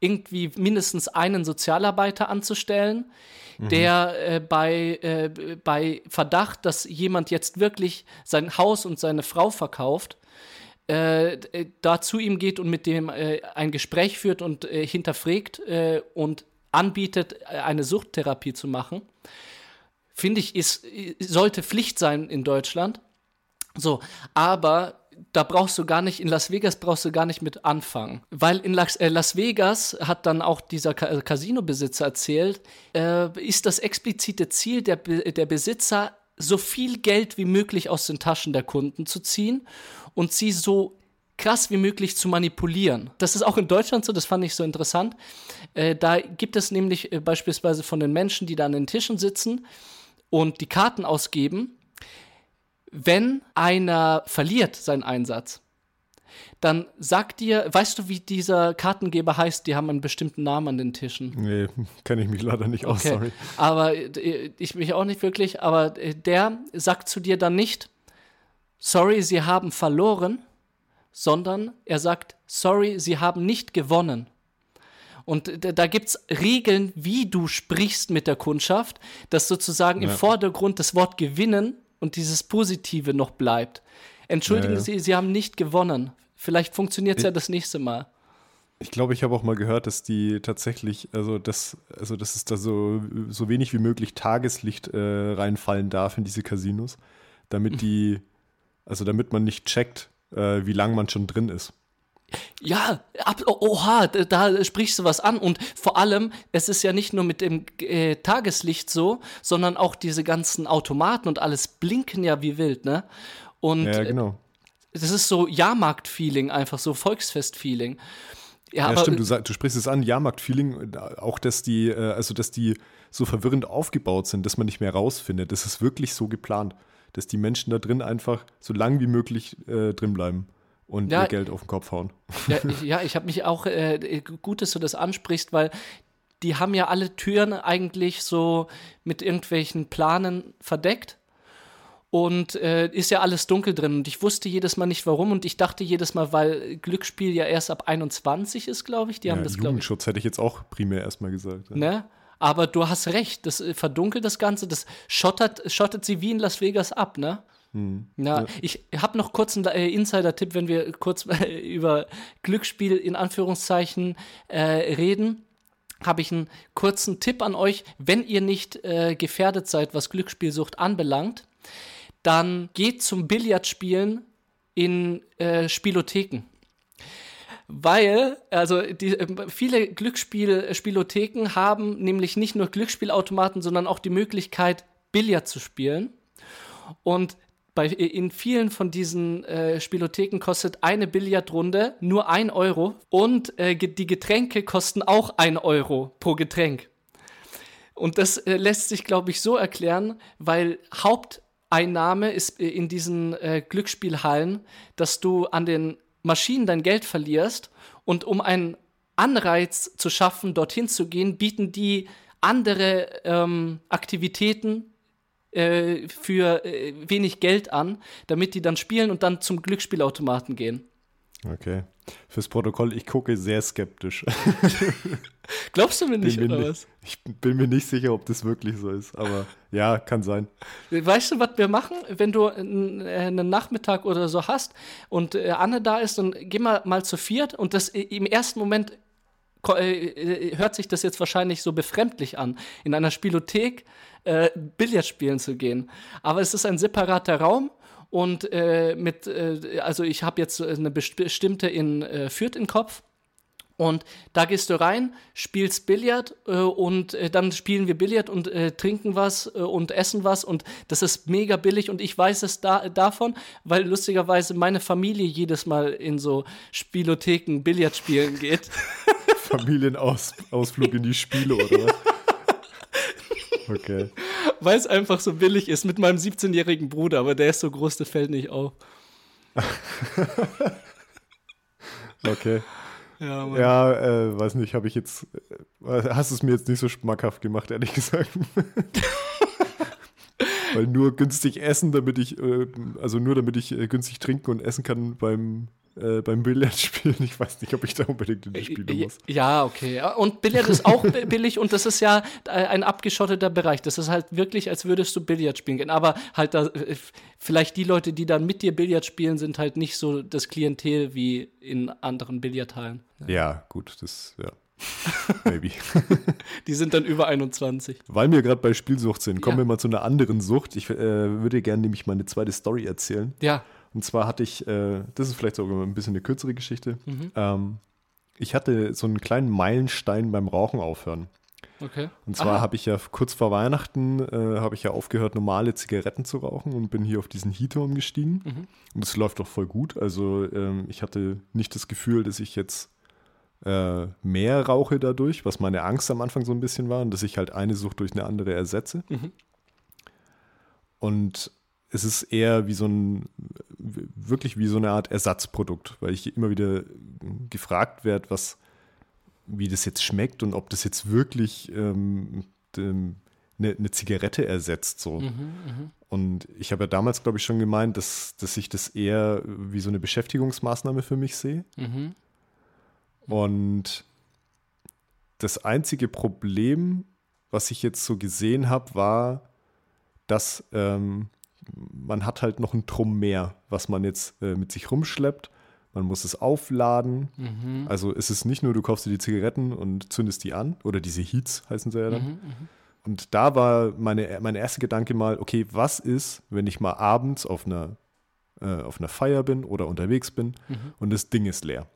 irgendwie mindestens einen Sozialarbeiter anzustellen, mhm. der äh, bei, äh, bei Verdacht, dass jemand jetzt wirklich sein Haus und seine Frau verkauft, äh, da zu ihm geht und mit dem äh, ein Gespräch führt und äh, hinterfragt und anbietet, eine Suchttherapie zu machen finde ich, ist, sollte Pflicht sein in Deutschland. So, aber da brauchst du gar nicht, in Las Vegas brauchst du gar nicht mit anfangen. Weil in Las, äh, Las Vegas hat dann auch dieser Ka äh, Casino-Besitzer erzählt, äh, ist das explizite Ziel der, der Besitzer, so viel Geld wie möglich aus den Taschen der Kunden zu ziehen und sie so krass wie möglich zu manipulieren. Das ist auch in Deutschland so, das fand ich so interessant. Äh, da gibt es nämlich äh, beispielsweise von den Menschen, die da an den Tischen sitzen, und die Karten ausgeben, wenn einer verliert seinen Einsatz, dann sagt dir, weißt du, wie dieser Kartengeber heißt? Die haben einen bestimmten Namen an den Tischen. Nee, kenne ich mich leider nicht aus, okay. sorry. Aber äh, ich mich auch nicht wirklich, aber äh, der sagt zu dir dann nicht, sorry, sie haben verloren, sondern er sagt, sorry, sie haben nicht gewonnen. Und da gibt es Regeln, wie du sprichst mit der Kundschaft, dass sozusagen ja. im Vordergrund das Wort gewinnen und dieses Positive noch bleibt. Entschuldigen ja, ja. Sie, Sie haben nicht gewonnen. Vielleicht funktioniert es ja das nächste Mal. Ich glaube, ich habe auch mal gehört, dass die tatsächlich, also dass, also dass es da so, so wenig wie möglich Tageslicht äh, reinfallen darf in diese Casinos, damit die, also damit man nicht checkt, äh, wie lange man schon drin ist. Ja, ab, oh, oha, da, sprichst du was an. Und vor allem, es ist ja nicht nur mit dem äh, Tageslicht so, sondern auch diese ganzen Automaten und alles blinken ja wie wild, ne? Und ja, genau. Das ist so Jahrmarkt-Feeling, einfach so Volksfest-Feeling. Ja, ja stimmt, du, du, sprichst es an, Jahrmarkt-Feeling, auch dass die, äh, also dass die so verwirrend aufgebaut sind, dass man nicht mehr rausfindet. Das ist wirklich so geplant, dass die Menschen da drin einfach so lang wie möglich äh, drin bleiben und ja, ihr Geld auf den Kopf hauen. Ja, ich, ja, ich habe mich auch, äh, gut, dass du das ansprichst, weil die haben ja alle Türen eigentlich so mit irgendwelchen Planen verdeckt. Und äh, ist ja alles dunkel drin. Und ich wusste jedes Mal nicht warum. Und ich dachte jedes Mal, weil Glücksspiel ja erst ab 21 ist, glaube ich. Die ja, haben das, Jugendschutz ich, hätte ich jetzt auch primär erstmal gesagt. Ja. Ne? Aber du hast recht, das äh, verdunkelt das Ganze, das schottert, schottet sie wie in Las Vegas ab, ne? Hm. Na, ja. ich habe noch kurz einen äh, Insider-Tipp, wenn wir kurz äh, über Glücksspiel in Anführungszeichen äh, reden. Habe ich einen kurzen Tipp an euch. Wenn ihr nicht äh, gefährdet seid, was Glücksspielsucht anbelangt, dann geht zum Billardspielen in äh, Spielotheken weil also die, äh, viele Glücksspiel-Spielotheken haben nämlich nicht nur Glücksspielautomaten, sondern auch die Möglichkeit, Billard zu spielen. Und bei, in vielen von diesen äh, Spielotheken kostet eine Billardrunde nur ein Euro und äh, die Getränke kosten auch ein Euro pro Getränk. Und das äh, lässt sich, glaube ich, so erklären, weil Haupteinnahme ist äh, in diesen äh, Glücksspielhallen, dass du an den Maschinen dein Geld verlierst und um einen Anreiz zu schaffen, dorthin zu gehen, bieten die andere ähm, Aktivitäten äh, für äh, wenig Geld an, damit die dann spielen und dann zum Glücksspielautomaten gehen. Okay. Fürs Protokoll, ich gucke sehr skeptisch. Glaubst du mir nicht, bin oder was? Ich bin mir nicht sicher, ob das wirklich so ist, aber ja, kann sein. Weißt du, was wir machen, wenn du einen Nachmittag oder so hast und äh, Anne da ist, dann gehen wir mal zu viert und das im ersten Moment hört sich das jetzt wahrscheinlich so befremdlich an, in einer Spielothek äh, Billard spielen zu gehen. Aber es ist ein separater Raum und äh, mit, äh, also ich habe jetzt eine bestimmte in äh, Fürth im Kopf Und da gehst du rein, spielst Billard äh, und äh, dann spielen wir Billard und äh, trinken was äh, und essen was und das ist mega billig und ich weiß es da, davon, weil lustigerweise meine Familie jedes Mal in so Spielotheken Billard spielen geht. Familienausflug in die Spiele oder was? Okay. Weil es einfach so billig ist mit meinem 17-jährigen Bruder, aber der ist so groß, der fällt nicht auf. okay. Ja, ja äh, weiß nicht, habe ich jetzt, äh, hast es mir jetzt nicht so schmackhaft gemacht, ehrlich gesagt. Weil nur günstig essen, damit ich, äh, also nur damit ich äh, günstig trinken und essen kann beim äh, beim Billardspielen. Ich weiß nicht, ob ich da unbedingt in die Spiele muss. Ja, okay. Und Billard ist auch billig und das ist ja äh, ein abgeschotteter Bereich. Das ist halt wirklich, als würdest du Billard spielen gehen. Aber halt da, äh, vielleicht die Leute, die dann mit dir Billard spielen, sind halt nicht so das Klientel wie in anderen Billardhallen. Ja, ja gut, das, ja. Maybe. Die sind dann über 21. Weil wir gerade bei Spielsucht sind, kommen ja. wir mal zu einer anderen Sucht. Ich äh, würde gerne nämlich meine zweite Story erzählen. Ja. Und zwar hatte ich, äh, das ist vielleicht sogar ein bisschen eine kürzere Geschichte. Mhm. Ähm, ich hatte so einen kleinen Meilenstein beim Rauchen aufhören. Okay. Und zwar habe ich ja kurz vor Weihnachten äh, habe ich ja aufgehört, normale Zigaretten zu rauchen und bin hier auf diesen Heater umgestiegen. Mhm. Und es läuft doch voll gut. Also ähm, ich hatte nicht das Gefühl, dass ich jetzt äh, mehr rauche dadurch, was meine Angst am Anfang so ein bisschen war, und dass ich halt eine Sucht durch eine andere ersetze. Mhm. Und es ist eher wie so ein, wirklich wie so eine Art Ersatzprodukt, weil ich immer wieder gefragt werde, was, wie das jetzt schmeckt und ob das jetzt wirklich ähm, dem, eine, eine, Zigarette ersetzt. So. Mhm, mh. Und ich habe ja damals, glaube ich, schon gemeint, dass, dass ich das eher wie so eine Beschäftigungsmaßnahme für mich sehe. Mhm. Und das einzige Problem, was ich jetzt so gesehen habe, war, dass ähm, man hat halt noch ein Trumm mehr, was man jetzt äh, mit sich rumschleppt. Man muss es aufladen. Mhm. Also es ist nicht nur, du kaufst dir die Zigaretten und zündest die an. Oder diese Heats heißen sie ja dann. Mhm, mhm, und da war meine, mein erster Gedanke mal, okay, was ist, wenn ich mal abends auf einer, äh, auf einer Feier bin oder unterwegs bin mhm. und das Ding ist leer.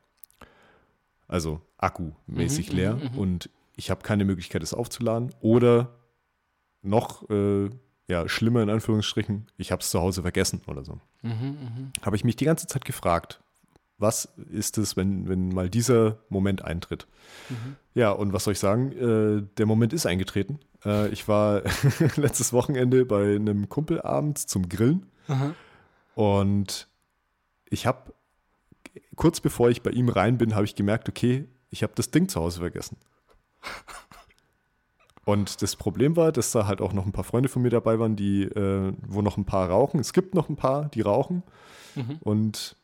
Also akkumäßig mhm, leer mhm, und ich habe keine Möglichkeit, es aufzuladen. Oder noch äh, ja, schlimmer in Anführungsstrichen, ich habe es zu Hause vergessen oder so. Mhm, mh. Habe ich mich die ganze Zeit gefragt, was ist es, wenn, wenn mal dieser Moment eintritt? Mhm. Ja, und was soll ich sagen? Äh, der Moment ist eingetreten. Äh, ich war letztes Wochenende bei einem Kumpel abends zum Grillen Aha. und ich habe kurz bevor ich bei ihm rein bin, habe ich gemerkt, okay, ich habe das Ding zu Hause vergessen. Und das Problem war, dass da halt auch noch ein paar Freunde von mir dabei waren, die, äh, wo noch ein paar rauchen. Es gibt noch ein paar, die rauchen. Mhm. Und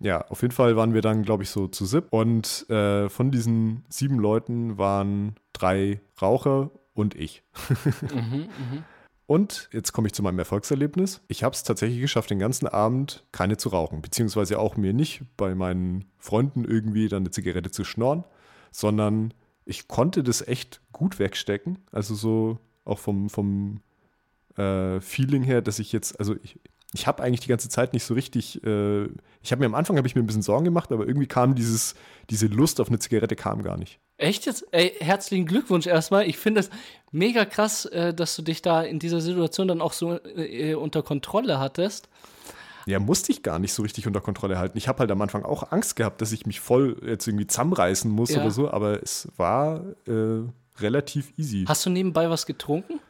ja, auf jeden Fall waren wir dann, glaube ich, so zu sieb. Und äh, von diesen sieben Leuten waren drei Raucher und ich. mhm, mh. Und jetzt komme ich zu meinem Erfolgserlebnis. Ich habe es tatsächlich geschafft, den ganzen Abend keine zu rauchen, beziehungsweise auch mir nicht bei meinen Freunden irgendwie dann eine Zigarette zu schnorren, sondern ich konnte das echt gut wegstecken. Also so auch vom, vom äh, Feeling her, dass ich jetzt, also ich, ich habe eigentlich die ganze Zeit nicht so richtig, äh, ich habe mir am Anfang habe ich mir ein bisschen Sorgen gemacht, aber irgendwie kam dieses, diese Lust auf eine Zigarette kam gar nicht. Echt jetzt? Ey, herzlichen Glückwunsch erstmal. Ich finde es mega krass, äh, dass du dich da in dieser Situation dann auch so äh, unter Kontrolle hattest. Ja, musste ich gar nicht so richtig unter Kontrolle halten. Ich habe halt am Anfang auch Angst gehabt, dass ich mich voll jetzt irgendwie zusammenreißen muss ja. oder so, aber es war äh, relativ easy. Hast du nebenbei was getrunken?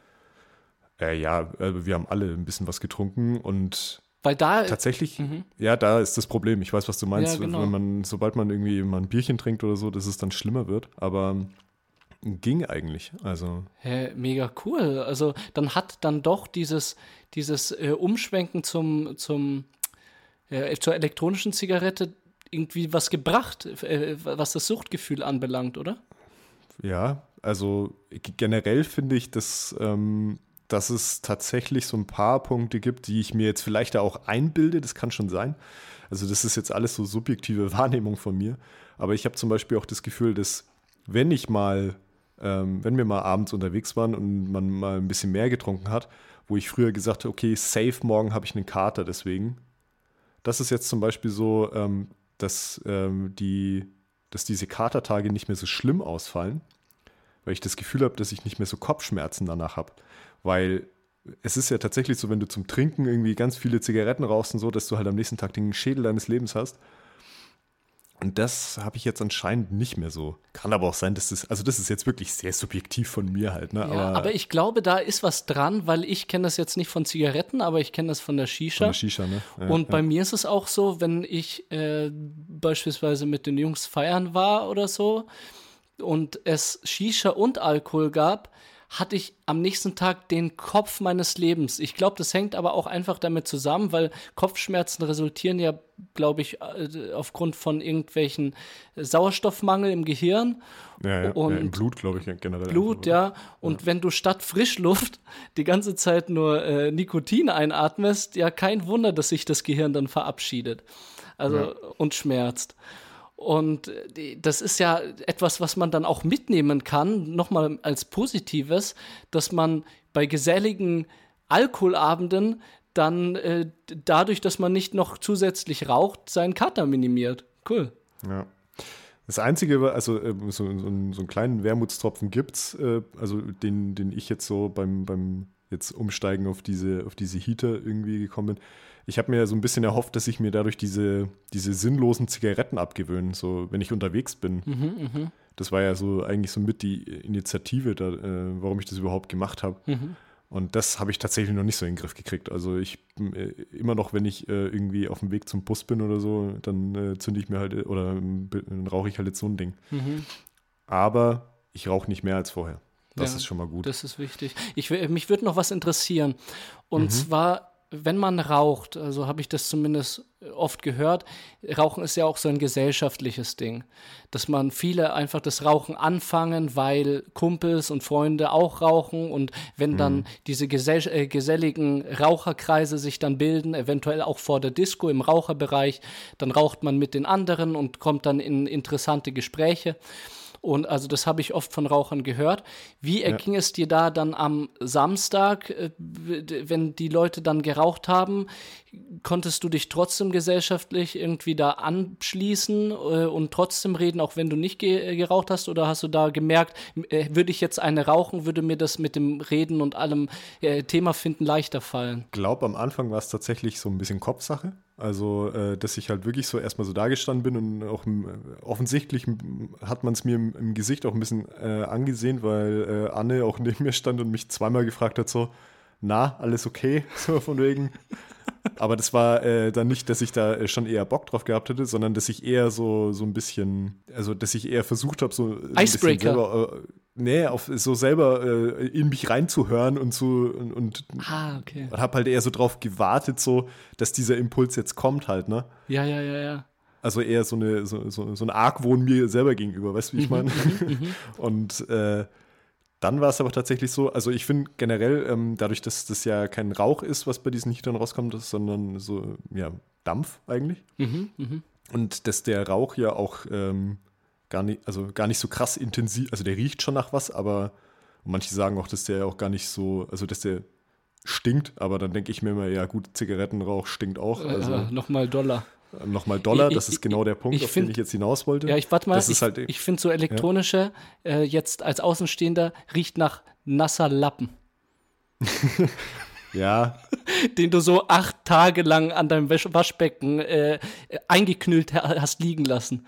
Äh, ja, äh, wir haben alle ein bisschen was getrunken und weil da tatsächlich, mhm. ja, da ist das Problem. Ich weiß, was du meinst, ja, genau. wenn man, sobald man irgendwie mal ein Bierchen trinkt oder so, dass es dann schlimmer wird. Aber ging eigentlich. Also. Hä, mega cool. Also dann hat dann doch dieses, dieses äh, Umschwenken zum, zum, äh, zur elektronischen Zigarette irgendwie was gebracht, äh, was das Suchtgefühl anbelangt, oder? Ja, also generell finde ich, dass, ähm, dass es tatsächlich so ein paar Punkte gibt, die ich mir jetzt vielleicht auch einbilde, das kann schon sein. Also das ist jetzt alles so subjektive Wahrnehmung von mir. Aber ich habe zum Beispiel auch das Gefühl, dass wenn ich mal ähm, wenn wir mal abends unterwegs waren und man mal ein bisschen mehr getrunken hat, wo ich früher gesagt habe, okay, safe, morgen habe ich einen Kater deswegen. Das ist jetzt zum Beispiel so, ähm, dass ähm, die, dass diese Katertage nicht mehr so schlimm ausfallen, weil ich das Gefühl habe, dass ich nicht mehr so Kopfschmerzen danach habe. Weil es ist ja tatsächlich so, wenn du zum Trinken irgendwie ganz viele Zigaretten rauchst und so, dass du halt am nächsten Tag den Schädel deines Lebens hast. Und das habe ich jetzt anscheinend nicht mehr so. Kann aber auch sein, dass das, also das ist jetzt wirklich sehr subjektiv von mir halt. Ne? Ja, aber, aber, ich glaube, da ist was dran, weil ich kenne das jetzt nicht von Zigaretten, aber ich kenne das von der Shisha. Von der Shisha, ne? Ja, und ja. bei mir ist es auch so, wenn ich äh, beispielsweise mit den Jungs feiern war oder so und es Shisha und Alkohol gab, hatte ich am nächsten Tag den Kopf meines Lebens. Ich glaube, das hängt aber auch einfach damit zusammen, weil Kopfschmerzen resultieren ja, glaube ich, äh, aufgrund von irgendwelchen Sauerstoffmangel im Gehirn. Ja, ja, und ja im Blut, glaube ich, generell. Blut, ja. Und ja. wenn du statt Frischluft die ganze Zeit nur äh, Nikotin einatmest, ja, kein Wunder, dass sich das Gehirn dann verabschiedet. Also und schmerzt. Und äh, das ist ja etwas, was man dann auch mitnehmen kann, nochmal als Positives, dass man bei geselligen Alkoholabenden dann äh, dadurch, dass man nicht noch zusätzlich raucht, seinen Kater minimiert. Cool. Ja. Das Einzige, also äh, so, so, so, einen kleinen Wermutstropfen gibt es, äh, also den, den ich jetzt so beim, beim jetzt Umsteigen auf diese, auf diese Heater irgendwie gekommen bin ich habe mir so ein bisschen erhofft, dass ich mir dadurch diese, diese sinnlosen Zigaretten abgewöhne, so wenn ich unterwegs bin. Mhm, mh. Das war ja so eigentlich so mit die Initiative, da, äh, warum ich das überhaupt gemacht habe. Mhm. Und das habe ich tatsächlich noch nicht so in den Griff gekriegt. Also ich äh, immer noch, wenn ich äh, irgendwie auf dem Weg zum Bus bin oder so, dann äh, zünde ich mir halt oder dann rauche ich halt jetzt so ein Ding. Mhm. Aber ich rauche nicht mehr als vorher. Das ja, ist schon mal gut. Das ist wichtig. Ich, mich würde noch was interessieren. Und mhm. zwar wenn man raucht, also habe ich das zumindest oft gehört, Rauchen ist ja auch so ein gesellschaftliches Ding, dass man viele einfach das Rauchen anfangen, weil Kumpels und Freunde auch rauchen und wenn dann mhm. diese gesell äh, geselligen Raucherkreise sich dann bilden, eventuell auch vor der Disco im Raucherbereich, dann raucht man mit den anderen und kommt dann in interessante Gespräche. Und also das habe ich oft von Rauchern gehört. Wie erging ja. es dir da dann am Samstag, äh, wenn die Leute dann geraucht haben? Konntest du dich trotzdem gesellschaftlich irgendwie da anschließen äh, und trotzdem reden, auch wenn du nicht ge geraucht hast? Oder hast du da gemerkt, äh, würde ich jetzt eine rauchen, würde mir das mit dem Reden und allem Thema finden leichter fallen? Ich glaube, am Anfang war es tatsächlich so ein bisschen Kopfsache. Also, äh, dass ich halt wirklich so erstmal so dagestanden bin und auch im, offensichtlich hat man es mir im, im, Gesicht auch ein bisschen äh, angesehen, weil äh, Anne auch neben mir stand und mich zweimal gefragt hat, so, na, alles okay? So von wegen. Aber das war äh, dann nicht, dass ich da äh, schon eher Bock drauf gehabt hätte, sondern dass ich eher so, so ein bisschen, also dass ich eher versucht habe, so Icebreaker. Selber, äh, nee, auf so selber äh, in mich reinzuhören und so und, und ah, okay. habe halt eher so drauf gewartet, so, dass dieser Impuls jetzt kommt halt, ne? Ja, ja, ja, ja. Also eher so eine, so, so, so ein Argwohn mir selber gegenüber, weißt du, wie ich mhm, meine? Mhm, mhm. und äh, dann war es aber tatsächlich so, also ich finde generell, ähm, dadurch, dass das ja kein Rauch ist, was bei diesen Heatern rauskommt, sondern so, ja, Dampf eigentlich. Mhm, mh. Und dass der Rauch ja auch ähm, gar nicht, also gar nicht so krass intensiv, also der riecht schon nach was, aber manche sagen auch, dass der auch gar nicht so, also dass der stinkt, aber dann denke ich mir immer, ja gut, Zigarettenrauch stinkt auch. Also äh, Nochmal Dollar. Nochmal Dollar, das ist genau der Punkt, ich auf find, den ich jetzt hinaus wollte. Ja, ich warte mal, das ich, halt, ich finde so elektronische, ja. äh, jetzt als Außenstehender, riecht nach nasser Lappen. ja. Den du so acht Tage lang an deinem Waschbecken äh, eingeknüllt hast liegen lassen.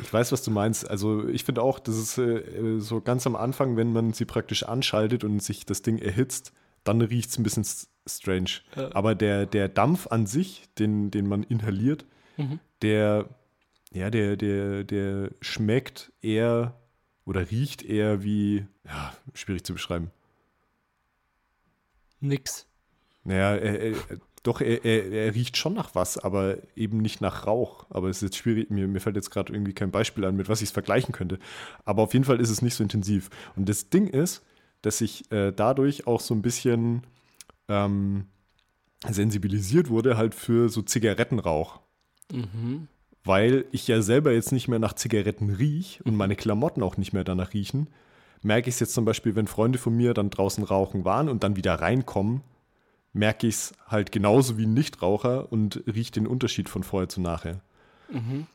Ich weiß, was du meinst. Also ich finde auch, das ist äh, so ganz am Anfang, wenn man sie praktisch anschaltet und sich das Ding erhitzt, dann riecht es ein bisschen strange. Ja. Aber der, der Dampf an sich, den, den man inhaliert, mhm. der, ja, der, der, der schmeckt eher oder riecht eher wie, ja, schwierig zu beschreiben. Nix. Naja, er, er, doch, er, er, riecht schon nach was, aber eben nicht nach Rauch. Aber es ist jetzt schwierig, mir, mir fällt jetzt gerade irgendwie kein Beispiel an, mit was ich es vergleichen könnte. Aber auf jeden Fall ist es nicht so intensiv. Und das Ding ist, dass ich äh, dadurch auch so ein bisschen ähm, sensibilisiert wurde, halt für so Zigarettenrauch. Mhm. Weil ich ja selber jetzt nicht mehr nach Zigaretten riech und meine Klamotten auch nicht mehr danach riechen, merke ich es jetzt zum Beispiel, wenn Freunde von mir dann draußen rauchen waren und dann wieder reinkommen, merke ich es halt genauso wie ein Nichtraucher und rieche den Unterschied von vorher zu nachher. Mhm.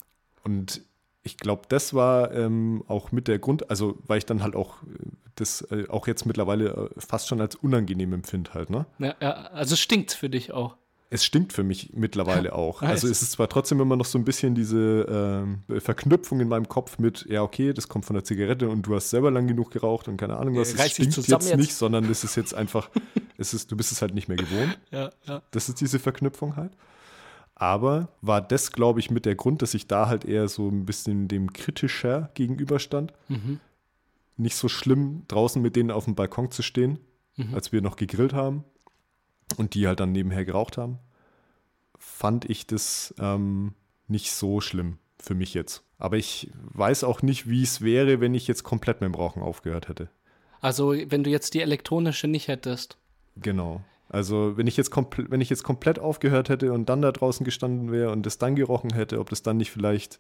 Und ich glaube, das war ähm, auch mit der Grund, also weil ich dann halt auch äh, das äh, auch jetzt mittlerweile äh, fast schon als unangenehm empfinde halt, ne? Ja, ja, also stinkt für dich auch. Es stinkt für mich mittlerweile auch. Also es ist zwar trotzdem immer noch so ein bisschen diese ähm, Verknüpfung in meinem Kopf mit, ja okay, das kommt von der Zigarette und du hast selber lang genug geraucht und keine Ahnung was. Es stinkt jetzt, jetzt nicht, sondern es ist jetzt einfach, es ist, du bist es halt nicht mehr gewohnt. Ja, ja. Das ist diese Verknüpfung halt. Aber war das, glaube ich, mit der Grund, dass ich da halt eher so ein bisschen dem kritischer gegenüberstand. Mhm. Nicht so schlimm, draußen mit denen auf dem Balkon zu stehen, mhm. als wir noch gegrillt haben und die halt dann nebenher geraucht haben, fand ich das ähm, nicht so schlimm für mich jetzt. Aber ich weiß auch nicht, wie es wäre, wenn ich jetzt komplett mit dem Rauchen aufgehört hätte. Also, wenn du jetzt die elektronische nicht hättest. Genau. Also wenn ich jetzt wenn ich jetzt komplett aufgehört hätte und dann da draußen gestanden wäre und es dann gerochen hätte, ob das dann nicht vielleicht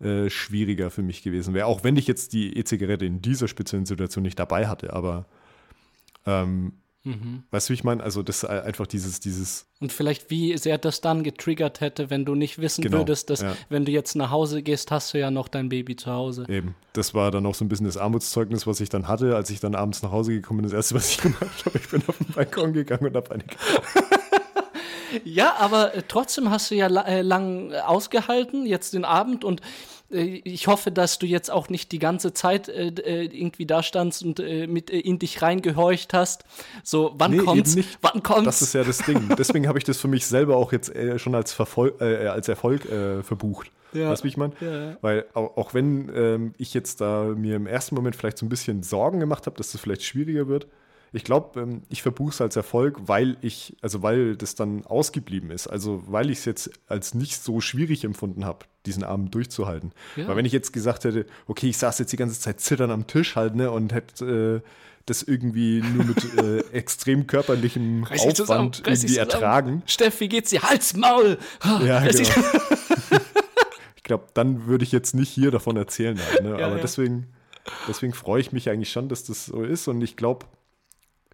äh, schwieriger für mich gewesen wäre. Auch wenn ich jetzt die E-Zigarette in dieser speziellen Situation nicht dabei hatte, aber ähm, Mhm. Weißt du, wie ich meine? Also, das ist einfach dieses, dieses. Und vielleicht, wie sehr das dann getriggert hätte, wenn du nicht wissen genau, würdest, dass, ja. wenn du jetzt nach Hause gehst, hast du ja noch dein Baby zu Hause. Eben. Das war dann auch so ein bisschen das Armutszeugnis, was ich dann hatte, als ich dann abends nach Hause gekommen bin. Das erste, was ich gemacht habe, ich bin auf den Balkon gegangen und habe eine Ja, aber äh, trotzdem hast du ja äh, lang ausgehalten, jetzt den Abend und äh, ich hoffe, dass du jetzt auch nicht die ganze Zeit äh, äh irgendwie da standst und äh, mit äh, in dich reingehorcht hast. So, wann nee, kommt's? Nicht. Wann kommt's? Das ist ja das Ding. Deswegen habe ich das für mich selber auch jetzt schon als, Verfol als Erfolg verbucht. Ja. Weißt du, wie ich meine? Ja. Weil auch, auch wenn ähm, ich jetzt da mir im ersten Moment vielleicht so ein bisschen Sorgen gemacht habe, dass das vielleicht schwieriger wird, ich glaube, ähm, ich verbuche es als Erfolg, weil ich, also weil das dann ausgeblieben ist. Also weil ich es jetzt als nicht so schwierig empfunden habe, diesen Abend durchzuhalten. Ja. Weil wenn ich jetzt gesagt hätte, okay, ich saß jetzt die ganze Zeit zittern am Tisch halt, ne, und hätte äh, das irgendwie nur mit äh, extrem körperlichem Reiß Aufwand irgendwie ertragen. Steff, wie geht's dir? Hals, Maul! Ja, genau. ich glaube, dann würde ich jetzt nicht hier davon erzählen. Halt, ne? ja, Aber ja. deswegen, deswegen freue ich mich eigentlich schon, dass das so ist. Und ich glaube,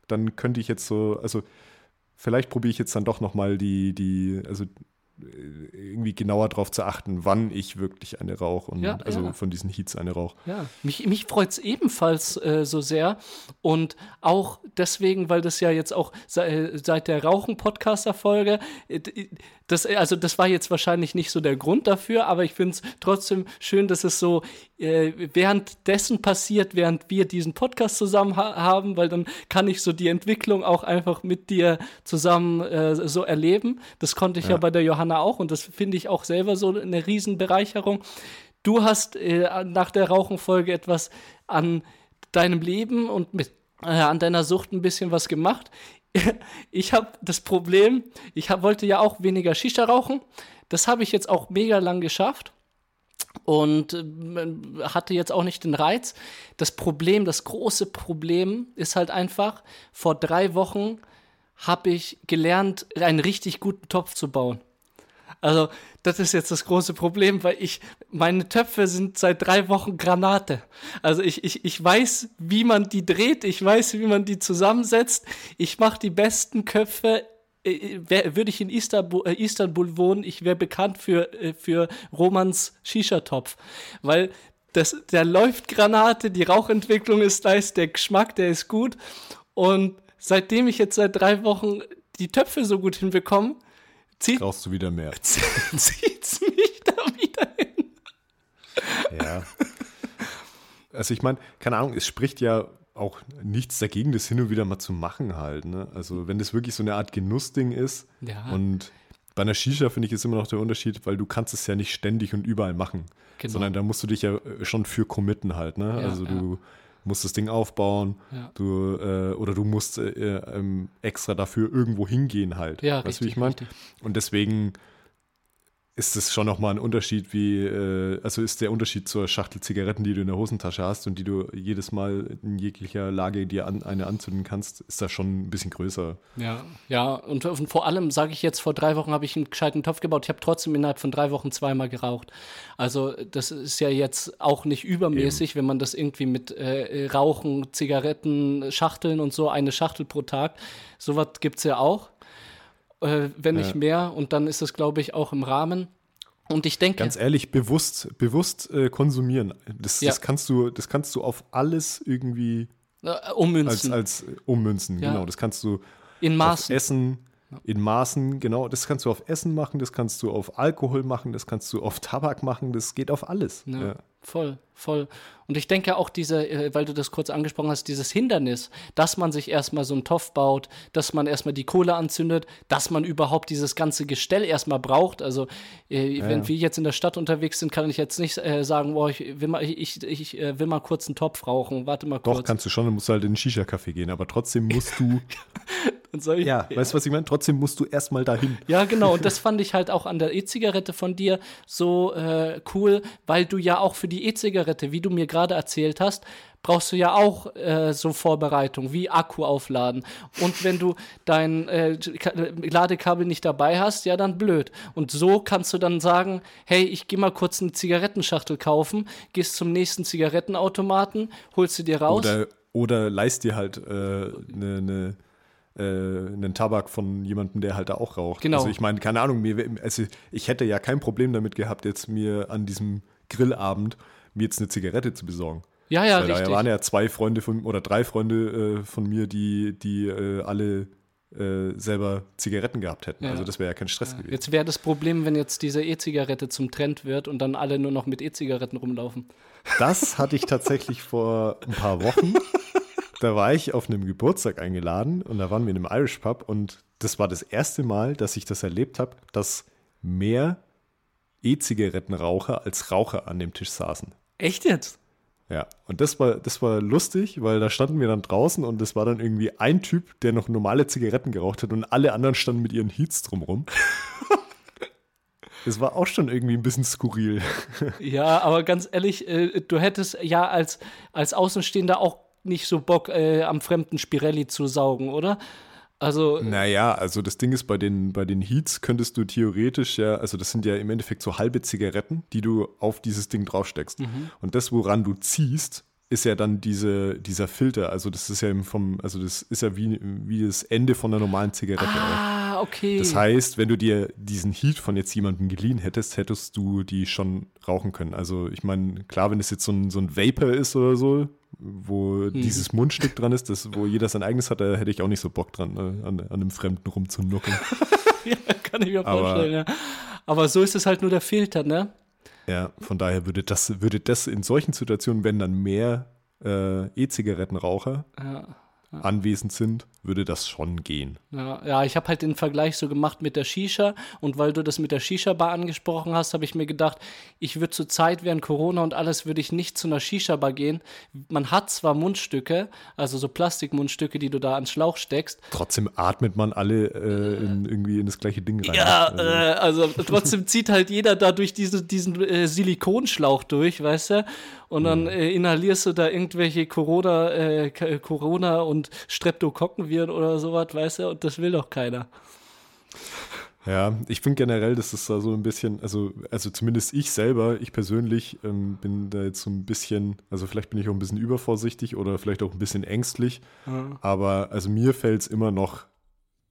dann könnte ich jetzt so, also vielleicht probiere ich jetzt dann doch nochmal die, die, also irgendwie genauer darauf zu achten, wann ich wirklich eine rauche und ja, also ja. von diesen Heats eine rauche. Ja, mich, mich freut es ebenfalls äh, so sehr und auch deswegen, weil das ja jetzt auch se äh, seit der Rauchen-Podcaster-Folge, äh, das, also das war jetzt wahrscheinlich nicht so der Grund dafür, aber ich finde es trotzdem schön, dass es so äh, währenddessen passiert, während wir diesen Podcast zusammen ha haben, weil dann kann ich so die Entwicklung auch einfach mit dir zusammen äh, so erleben. Das konnte ich ja, ja bei der Johanna auch und das finde ich auch selber so eine Riesenbereicherung. Du hast äh, nach der Rauchenfolge etwas an deinem Leben und mit, äh, an deiner Sucht ein bisschen was gemacht. Ich habe das Problem, ich hab, wollte ja auch weniger Shisha rauchen. Das habe ich jetzt auch mega lang geschafft und äh, hatte jetzt auch nicht den Reiz. Das Problem, das große Problem ist halt einfach, vor drei Wochen habe ich gelernt, einen richtig guten Topf zu bauen. Also, das ist jetzt das große Problem, weil ich, meine Töpfe sind seit drei Wochen Granate. Also ich, ich, ich weiß, wie man die dreht, ich weiß, wie man die zusammensetzt. Ich mache die besten Köpfe. Äh, würde ich in Istanbul, äh, Istanbul wohnen, ich wäre bekannt für, äh, für Romans Shisha-Topf. Weil das, der läuft Granate, die Rauchentwicklung ist nice, der Geschmack, der ist gut. Und seitdem ich jetzt seit drei Wochen die Töpfe so gut hinbekomme, Zieht, Brauchst du wieder mehr. Zieht's mich da wieder hin. Ja. Also ich meine, keine Ahnung, es spricht ja auch nichts dagegen, das hin und wieder mal zu machen halt. Ne? Also wenn das wirklich so eine Art Genussding ist ja. und bei einer Shisha finde ich ist immer noch der Unterschied, weil du kannst es ja nicht ständig und überall machen, genau. sondern da musst du dich ja schon für committen halt. Ne? Ja, also du ja musst das Ding aufbauen, ja. du, äh, oder du musst äh, ähm, extra dafür irgendwo hingehen halt. Ja, weißt du, wie ich meine? Und deswegen ist es schon nochmal ein Unterschied, wie, äh, also ist der Unterschied zur Schachtel Zigaretten, die du in der Hosentasche hast und die du jedes Mal in jeglicher Lage dir an, eine anzünden kannst, ist da schon ein bisschen größer. Ja, ja, und, und vor allem sage ich jetzt, vor drei Wochen habe ich einen gescheiten Topf gebaut. Ich habe trotzdem innerhalb von drei Wochen zweimal geraucht. Also das ist ja jetzt auch nicht übermäßig, Eben. wenn man das irgendwie mit äh, Rauchen, Zigaretten, Schachteln und so, eine Schachtel pro Tag, sowas gibt es ja auch äh, wenn nicht ja. mehr. Und dann ist es, glaube ich, auch im Rahmen. Und ich denke. Ganz ehrlich, bewusst, bewusst äh, konsumieren. Das, Ja. das, kannst du, das kannst du auf alles irgendwie äh, als, ummünzen. als äh, ummünzen. Ja. Genau. Das kannst du in auf Maßen. Essen, in Maßen, genau. Das kannst du auf Essen machen, das kannst du auf Alkohol machen, das kannst du auf Tabak machen, das geht auf alles. Ja. Voll, voll. Und ich denke auch diese, äh, weil du das kurz angesprochen hast, dieses Hindernis, dass man sich erstmal so einen Topf baut, dass man erstmal die Kohle anzündet, dass man überhaupt dieses ganze Gestell erstmal braucht. Also äh, wenn ja. wir jetzt in der Stadt unterwegs sind, kann ich jetzt nicht äh, sagen, boah, ich will mal, ich, ich, ich äh, will mal kurz einen Topf rauchen. Warte mal Doch, kurz. kannst du schon, dann musst du halt in den Shisha-Café gehen, aber trotzdem musst du, Und so, ja, weißt du, was ich meine? Trotzdem musst du erstmal dahin. Ja, genau. Und das fand ich halt auch an der E-Zigarette von dir so äh, cool, weil du ja auch für die E-Zigarette, wie du mir gerade erzählt hast, brauchst du ja auch äh, so Vorbereitung wie Akku aufladen. Und wenn du dein äh, Ka- Ladekabel nicht dabei hast, ja, dann blöd. Und so kannst du dann sagen, hey, ich gehe mal kurz eine Zigarettenschachtel kaufen, gehst zum nächsten Zigarettenautomaten, holst sie dir raus. Oder, oder leist dir halt äh, ne, ne, äh, einen Tabak von jemandem, der halt da auch raucht. Genau. Also ich meine, keine Ahnung, mir, also ich hätte ja kein Problem damit gehabt, jetzt mir an diesem Grillabend mir jetzt eine Zigarette zu besorgen. ja, ja, Weil da richtig. waren ja zwei Freunde von oder drei Freunde äh, von mir, die, die äh, alle äh, selber Zigaretten gehabt hätten. Ja. Also das wäre ja kein Stress gewesen. Jetzt wäre das Problem, wenn jetzt diese E-Zigarette zum Trend wird und dann alle nur noch mit E-Zigaretten rumlaufen. Das hatte ich tatsächlich vor ein paar Wochen. Da war ich auf einem Geburtstag eingeladen und da waren wir in einem Irish Pub und das war das erste Mal, dass ich das erlebt habe, dass mehr E-Zigarettenraucher als Raucher an dem Tisch saßen. Echt jetzt? Ja, und das war, das war lustig, weil da standen wir dann draußen und es war dann irgendwie ein Typ, der noch normale Zigaretten geraucht hat und alle anderen standen mit ihren Heats drumrum. Es war auch schon irgendwie ein bisschen skurril. Ja, aber ganz ehrlich, äh, du hättest ja als, als Außenstehender auch nicht so Bock, äh, am fremden Spirelli zu saugen, oder? Also, Naja, also das Ding ist, bei den, bei den Heats könntest du theoretisch ja, also das sind ja im Endeffekt so halbe Zigaretten, die du auf dieses Ding draufsteckst. Und das, woran du ziehst, ist ja dann diese, dieser Filter. Also das ist ja vom, also das ist ja wie, wie das Ende von einer normalen Zigarette. ah, okay. Das heißt, wenn du dir diesen Heat von jetzt jemandem geliehen hättest, hättest du die schon rauchen können. Also ich meine, klar, wenn es jetzt so ein, so ein Vapor ist oder so, wo Hm. dieses Mundstück dran ist, das, wo jeder sein eigenes hat, da hätte ich auch nicht so Bock dran, ne, an, an einem Fremden rumzunuckeln. ja, kann ich mir Aber- vorstellen, ja. Aber so ist es halt nur der Filter, ne? ja, von daher würde das, würde das in solchen Situationen, wenn dann mehr äh, E-Zigarettenraucher Ja. Anwesend sind, würde das schon gehen. Ja, ja ich habe halt den Vergleich so gemacht mit der Shisha und weil du das mit der Shisha-Bar angesprochen hast, habe ich mir gedacht, ich würde zur Zeit während Corona und alles würde ich nicht zu einer Shisha-Bar gehen. Man hat zwar Mundstücke, also so Plastikmundstücke, die du da ans Schlauch steckst. Trotzdem atmet man alle äh, in, irgendwie in das gleiche Ding rein. Ja, Also- äh, also trotzdem zieht halt jeder da durch diese, diesen äh, Silikonschlauch durch, weißt du? Und dann äh, inhalierst du da irgendwelche Corona, äh, K- Corona und Streptokokkenviren oder sowas, weißt du? Und das will doch keiner. Ja, ich finde generell, dass es da so ein bisschen, also, also zumindest ich selber, ich persönlich ähm, bin da jetzt so ein bisschen, also vielleicht bin ich auch ein bisschen übervorsichtig oder vielleicht auch ein bisschen ängstlich, aber also mir fällt es immer noch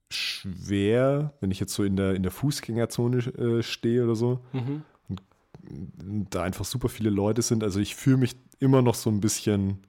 schwer, wenn ich jetzt so in der, in der Fußgängerzone äh, stehe oder so Mhm. Da einfach super viele Leute sind. Also ich fühle mich immer noch so ein bisschen,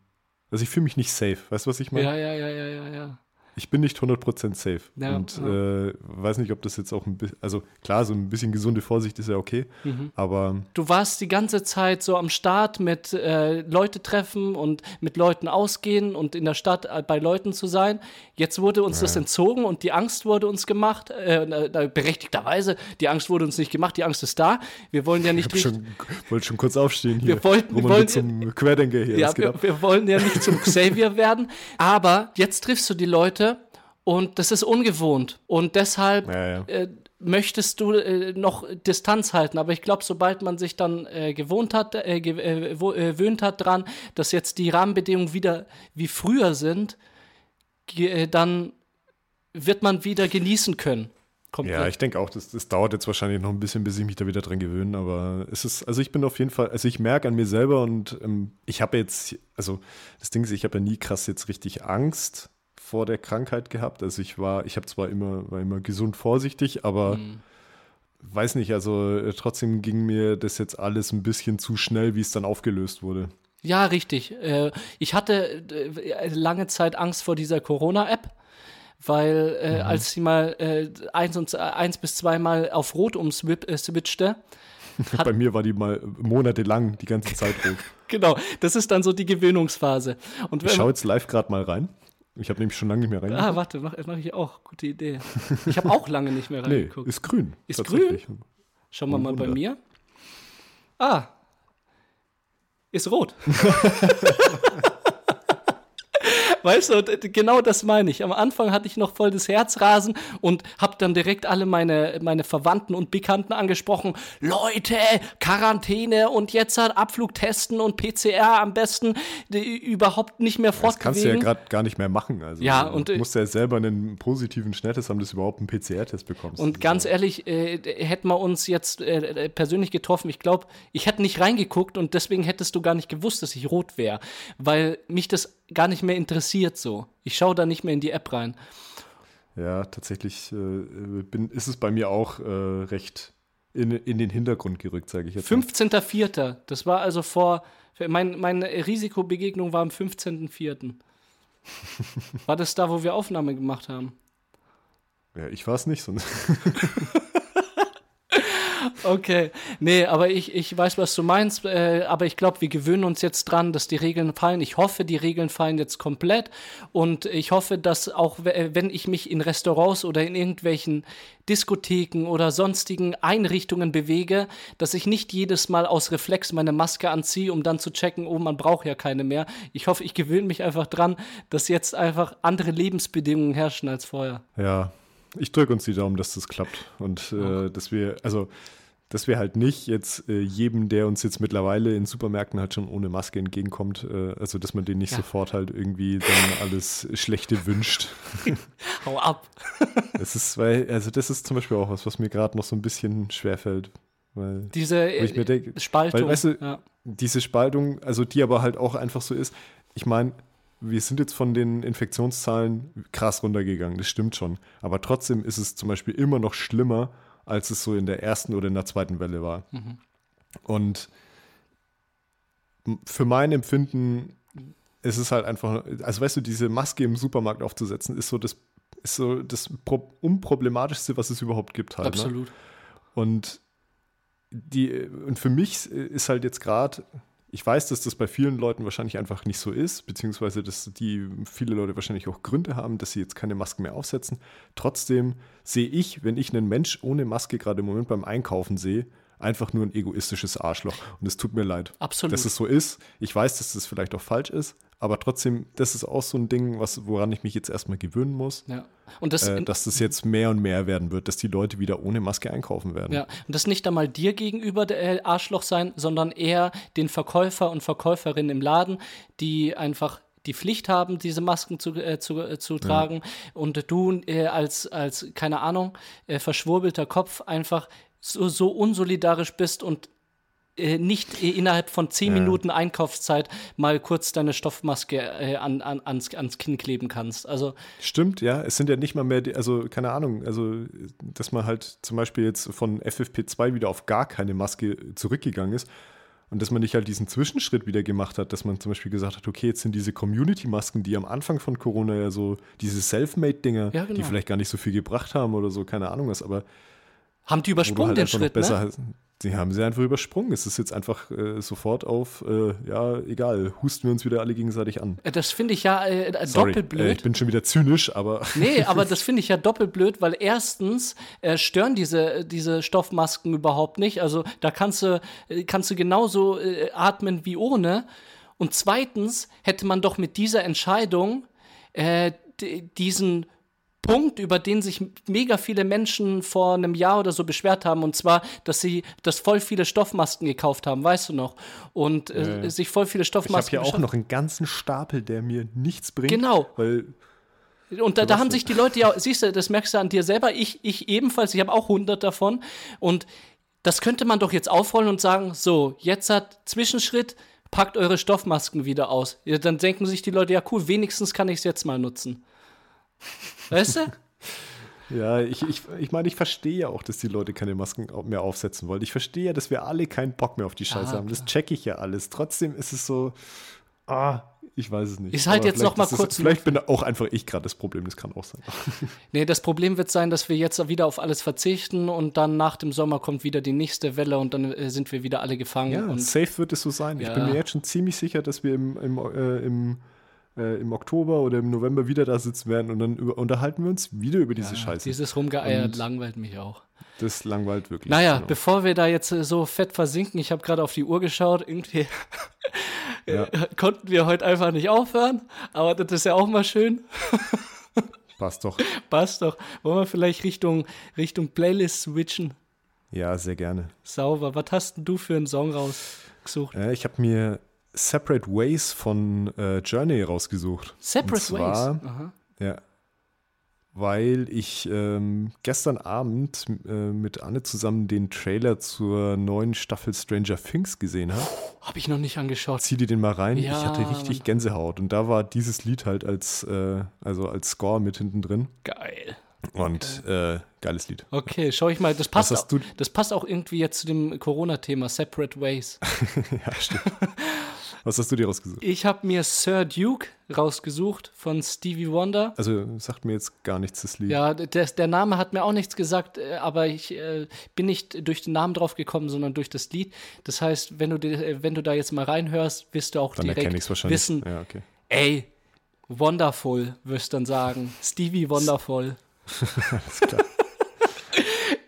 also ich fühle mich nicht safe. Weißt du, was ich meine? Ja, ja, ja, ja, ja, ja. Ich bin nicht 100% safe. Ja, und ja. Äh, weiß nicht, ob das jetzt auch ein bisschen, also klar, so ein bisschen gesunde Vorsicht ist ja okay, Mhm. aber Du warst die ganze Zeit so am Start mit äh, Leute treffen und mit Leuten ausgehen und in der Stadt äh, bei Leuten zu sein. Jetzt wurde uns das entzogen und die Angst wurde uns gemacht. Äh, berechtigterweise, die Angst wurde uns nicht gemacht, die Angst ist da. Wir wollen ja nicht ich schon, wollte schon kurz aufstehen hier. Wir wollten- wir wollen- zum Querdenker hier. Ja, wir, wir wollen ja nicht zum Xavier werden, aber jetzt triffst du die Leute und das ist ungewohnt. Und deshalb Ja, ja. Äh, möchtest du äh, noch Distanz halten. Aber ich glaube, sobald man sich dann äh, gewohnt hat, äh, äh, äh, gewöhnt hat dran, dass jetzt die Rahmenbedingungen wieder wie früher sind, dann wird man wieder genießen können. Komplett. Ja, ich denke auch, das, das dauert jetzt wahrscheinlich noch ein bisschen, bis ich mich da wieder dran gewöhne, aber es ist, also ich bin auf jeden Fall, also ich merke an mir selber und ähm, ich habe jetzt, also das Ding ist, ich habe ja nie krass jetzt richtig Angst vor der Krankheit gehabt. Also ich war, ich habe zwar immer, war immer gesund vorsichtig, aber weiß nicht, also äh, trotzdem ging mir das jetzt alles ein bisschen zu schnell, wie es dann aufgelöst wurde. Ja, richtig. Äh, ich hatte äh, lange Zeit Angst vor dieser Corona-App, weil äh, mhm. als sie mal äh, eins, und, eins bis zweimal auf Rot umswitchte. Hat, Bei mir war die mal monatelang die ganze Zeit rot. genau, das ist dann so die Gewöhnungsphase. Und ich schaue jetzt live gerade mal rein. Ich habe nämlich schon lange nicht mehr reingeguckt. Ah, warte, mache mach ich auch. Gute Idee. Ich habe auch lange nicht mehr reingeguckt. nee, ist grün. Ist grün? Schauen wir mal bei mir. Ah, ist rot. Weißt du, genau das meine ich. Am Anfang hatte ich noch voll das Herzrasen und habe dann direkt alle meine, meine Verwandten und Bekannten angesprochen. Leute, Quarantäne und jetzt halt Abflug testen und PCR am besten überhaupt nicht mehr fortbewegen. Das kannst du ja gerade gar nicht mehr machen. Also, ja, und du musst ja selber einen positiven Schnelltest haben, dass du überhaupt einen PCR-Test bekommst. Und ganz ehrlich, äh, hätten wir uns jetzt äh, persönlich getroffen, ich glaube, ich hätte nicht reingeguckt und deswegen hättest du gar nicht gewusst, dass ich rot wäre, weil mich das gar nicht mehr interessiert so. Ich schaue da nicht mehr in die App rein. Ja, tatsächlich äh, bin, ist es bei mir auch äh, recht in, in den Hintergrund gerückt, sage ich jetzt. 15.04. Das war also vor. Mein, meine Risikobegegnung war am 15.04. war das da, wo wir Aufnahme gemacht haben? Ja, ich war es nicht, sonst. Okay, nee, aber ich, ich weiß, was du meinst, äh, aber ich glaube, wir gewöhnen uns jetzt dran, dass die Regeln fallen. Ich hoffe, die Regeln fallen jetzt komplett und ich hoffe, dass auch, äh, wenn ich mich in Restaurants oder in irgendwelchen Diskotheken oder sonstigen Einrichtungen bewege, dass ich nicht jedes Mal aus Reflex meine Maske anziehe, um dann zu checken, oh, man braucht ja keine mehr. Ich hoffe, ich gewöhne mich einfach dran, dass jetzt einfach andere Lebensbedingungen herrschen als vorher. Ja, ich drücke uns die Daumen, dass das klappt und äh, dass wir, also dass wir halt nicht jetzt äh, jedem, der uns jetzt mittlerweile in Supermärkten halt schon ohne Maske entgegenkommt, äh, also dass man den nicht ja. sofort halt irgendwie dann alles Schlechte wünscht. Hau ab. das ist, weil, also das ist zum Beispiel auch was, was mir gerade noch so ein bisschen schwerfällt. Weil, diese mir denk, Spaltung. Weil, weißt du, ja. diese Spaltung, also die aber halt auch einfach so ist, ich meine, wir sind jetzt von den Infektionszahlen krass runtergegangen, das stimmt schon. Aber trotzdem ist es zum Beispiel immer noch schlimmer, als es so in der ersten oder in der zweiten Welle war. Mhm. Und für mein Empfinden ist es halt einfach, also weißt du, diese Maske im Supermarkt aufzusetzen, ist so das, ist so das unproblematischste, was es überhaupt gibt halt. Ne? Absolut. Ne? Und die, und für mich ist halt jetzt gerade, ich weiß, dass das bei vielen Leuten wahrscheinlich einfach nicht so ist, beziehungsweise dass die viele Leute wahrscheinlich auch Gründe haben, dass sie jetzt keine Masken mehr aufsetzen. Trotzdem sehe ich, wenn ich einen Mensch ohne Maske gerade im Moment beim Einkaufen sehe, einfach nur ein egoistisches Arschloch. Und es tut mir leid, Absolut. dass es so ist. Ich weiß, dass das vielleicht auch falsch ist, aber trotzdem, das ist auch so ein Ding, was, woran ich mich jetzt erstmal gewöhnen muss. Ja. Und das, äh, dass das jetzt mehr und mehr werden wird, dass die Leute wieder ohne Maske einkaufen werden. Ja, und das nicht einmal dir gegenüber der Arschloch sein, sondern eher den Verkäufer und Verkäuferinnen im Laden, die einfach die Pflicht haben, diese Masken zu, äh, zu, äh, zu tragen. Ja. Und du äh, als, als, keine Ahnung, äh, verschwurbelter Kopf einfach so, so unsolidarisch bist und nicht äh, innerhalb von zehn ja. Minuten Einkaufszeit mal kurz deine Stoffmaske äh, an, an, ans, ans Kinn kleben kannst. Also Stimmt, ja. Es sind ja nicht mal mehr, die, also keine Ahnung, also dass man halt zum Beispiel jetzt von FFP2 wieder auf gar keine Maske zurückgegangen ist. Und dass man nicht halt diesen Zwischenschritt wieder gemacht hat, dass man zum Beispiel gesagt hat, okay, jetzt sind diese Community-Masken, die am Anfang von Corona ja so, diese Self-Made-Dinger, ja, genau. die vielleicht gar nicht so viel gebracht haben oder so, keine Ahnung was, aber haben die übersprungen halt den Schritt, ne? Sie haben sie einfach übersprungen. Es ist jetzt einfach äh, sofort auf, äh, ja, egal, husten wir uns wieder alle gegenseitig an. Äh, das finde ich ja äh, doppelt blöd. Äh, ich bin schon wieder zynisch, aber. Nee, aber das finde ich ja doppelt blöd, weil erstens äh, stören diese, diese Stoffmasken überhaupt nicht. Also da kannst du, kannst du genauso atmen wie ohne. Und zweitens hätte man doch mit dieser Entscheidung diesen Punkt, über den sich mega viele Menschen vor einem Jahr oder so beschwert haben, und zwar, dass sie, dass voll viele Stoffmasken gekauft haben, weißt du noch? Und äh, sich voll viele Stoffmasken. Ich habe ja auch noch einen ganzen Stapel, der mir nichts bringt. Genau. Weil und da, da haben sich die Leute ja, siehst du, das merkst du an dir selber, ich, ich ebenfalls, ich habe auch 100 davon. Und das könnte man doch jetzt aufrollen und sagen, so, jetzt hat Zwischenschritt, packt eure Stoffmasken wieder aus. Ja, dann denken sich die Leute, ja cool, wenigstens kann ich es jetzt mal nutzen. Weißt du? Ja, ich, ich, ich meine, ich verstehe ja auch, dass die Leute keine Masken mehr aufsetzen wollen. Ich verstehe ja, dass wir alle keinen Bock mehr auf die Scheiße Ja, haben. Das checke ich ja alles. Trotzdem ist es so, ah, ich weiß es nicht. Ist halt Aber jetzt noch mal kurz- Vielleicht bin auch einfach ich gerade das Problem, das kann auch sein. Nee, das Problem wird sein, dass wir jetzt wieder auf alles verzichten und dann nach dem Sommer kommt wieder die nächste Welle und dann äh, sind wir wieder alle gefangen. Ja, und safe wird es so sein. Ich Ja. bin mir jetzt schon ziemlich sicher, dass wir im, im, äh, im, äh, im Oktober oder im November wieder da sitzen werden und dann über, unterhalten wir uns wieder über diese Scheiße. dieses Rumgeeiert langweilt mich auch. das langweilt wirklich. Naja, Genau. bevor wir da jetzt äh, so fett versinken, ich habe gerade auf die Uhr geschaut, irgendwie Ja. konnten wir heute einfach nicht aufhören, aber das ist ja auch mal schön. Passt doch. Passt doch. Wollen wir vielleicht Richtung, Richtung Playlist switchen? Ja, sehr gerne. Sauber. Was hast denn du für einen Song rausgesucht? Äh, ich habe mir Separate Ways von äh, Journey rausgesucht. Separate Und zwar, Ways. Aha. Ja. Weil ich ähm, gestern Abend äh, mit Anne zusammen den Trailer zur neuen Staffel Stranger Things gesehen habe. Habe ich noch nicht angeschaut. Zieh dir den mal rein. Ja, ich hatte richtig Mann. Gänsehaut. Und da war dieses Lied halt als, äh, also als Score mit hinten drin. Geil. Und äh, geiles Lied. Okay, schau ich mal. Das passt, auch, du- das passt auch irgendwie jetzt zu dem Corona-Thema, Separate Ways. ja, stimmt. Was hast du dir rausgesucht? Ich habe mir Sir Duke rausgesucht von Stevie Wonder. Also sagt mir jetzt gar nichts das Lied. Ja, der, der Name hat mir auch nichts gesagt, äh, aber ich äh, bin nicht durch den Namen drauf gekommen, sondern durch das Lied. Das heißt, wenn du, äh, wenn du da jetzt mal reinhörst, wirst du auch Dann direkt wissen, Ja, okay. ey, wonderful, wirst dann sagen. Stevie Wonderful. Alles klar.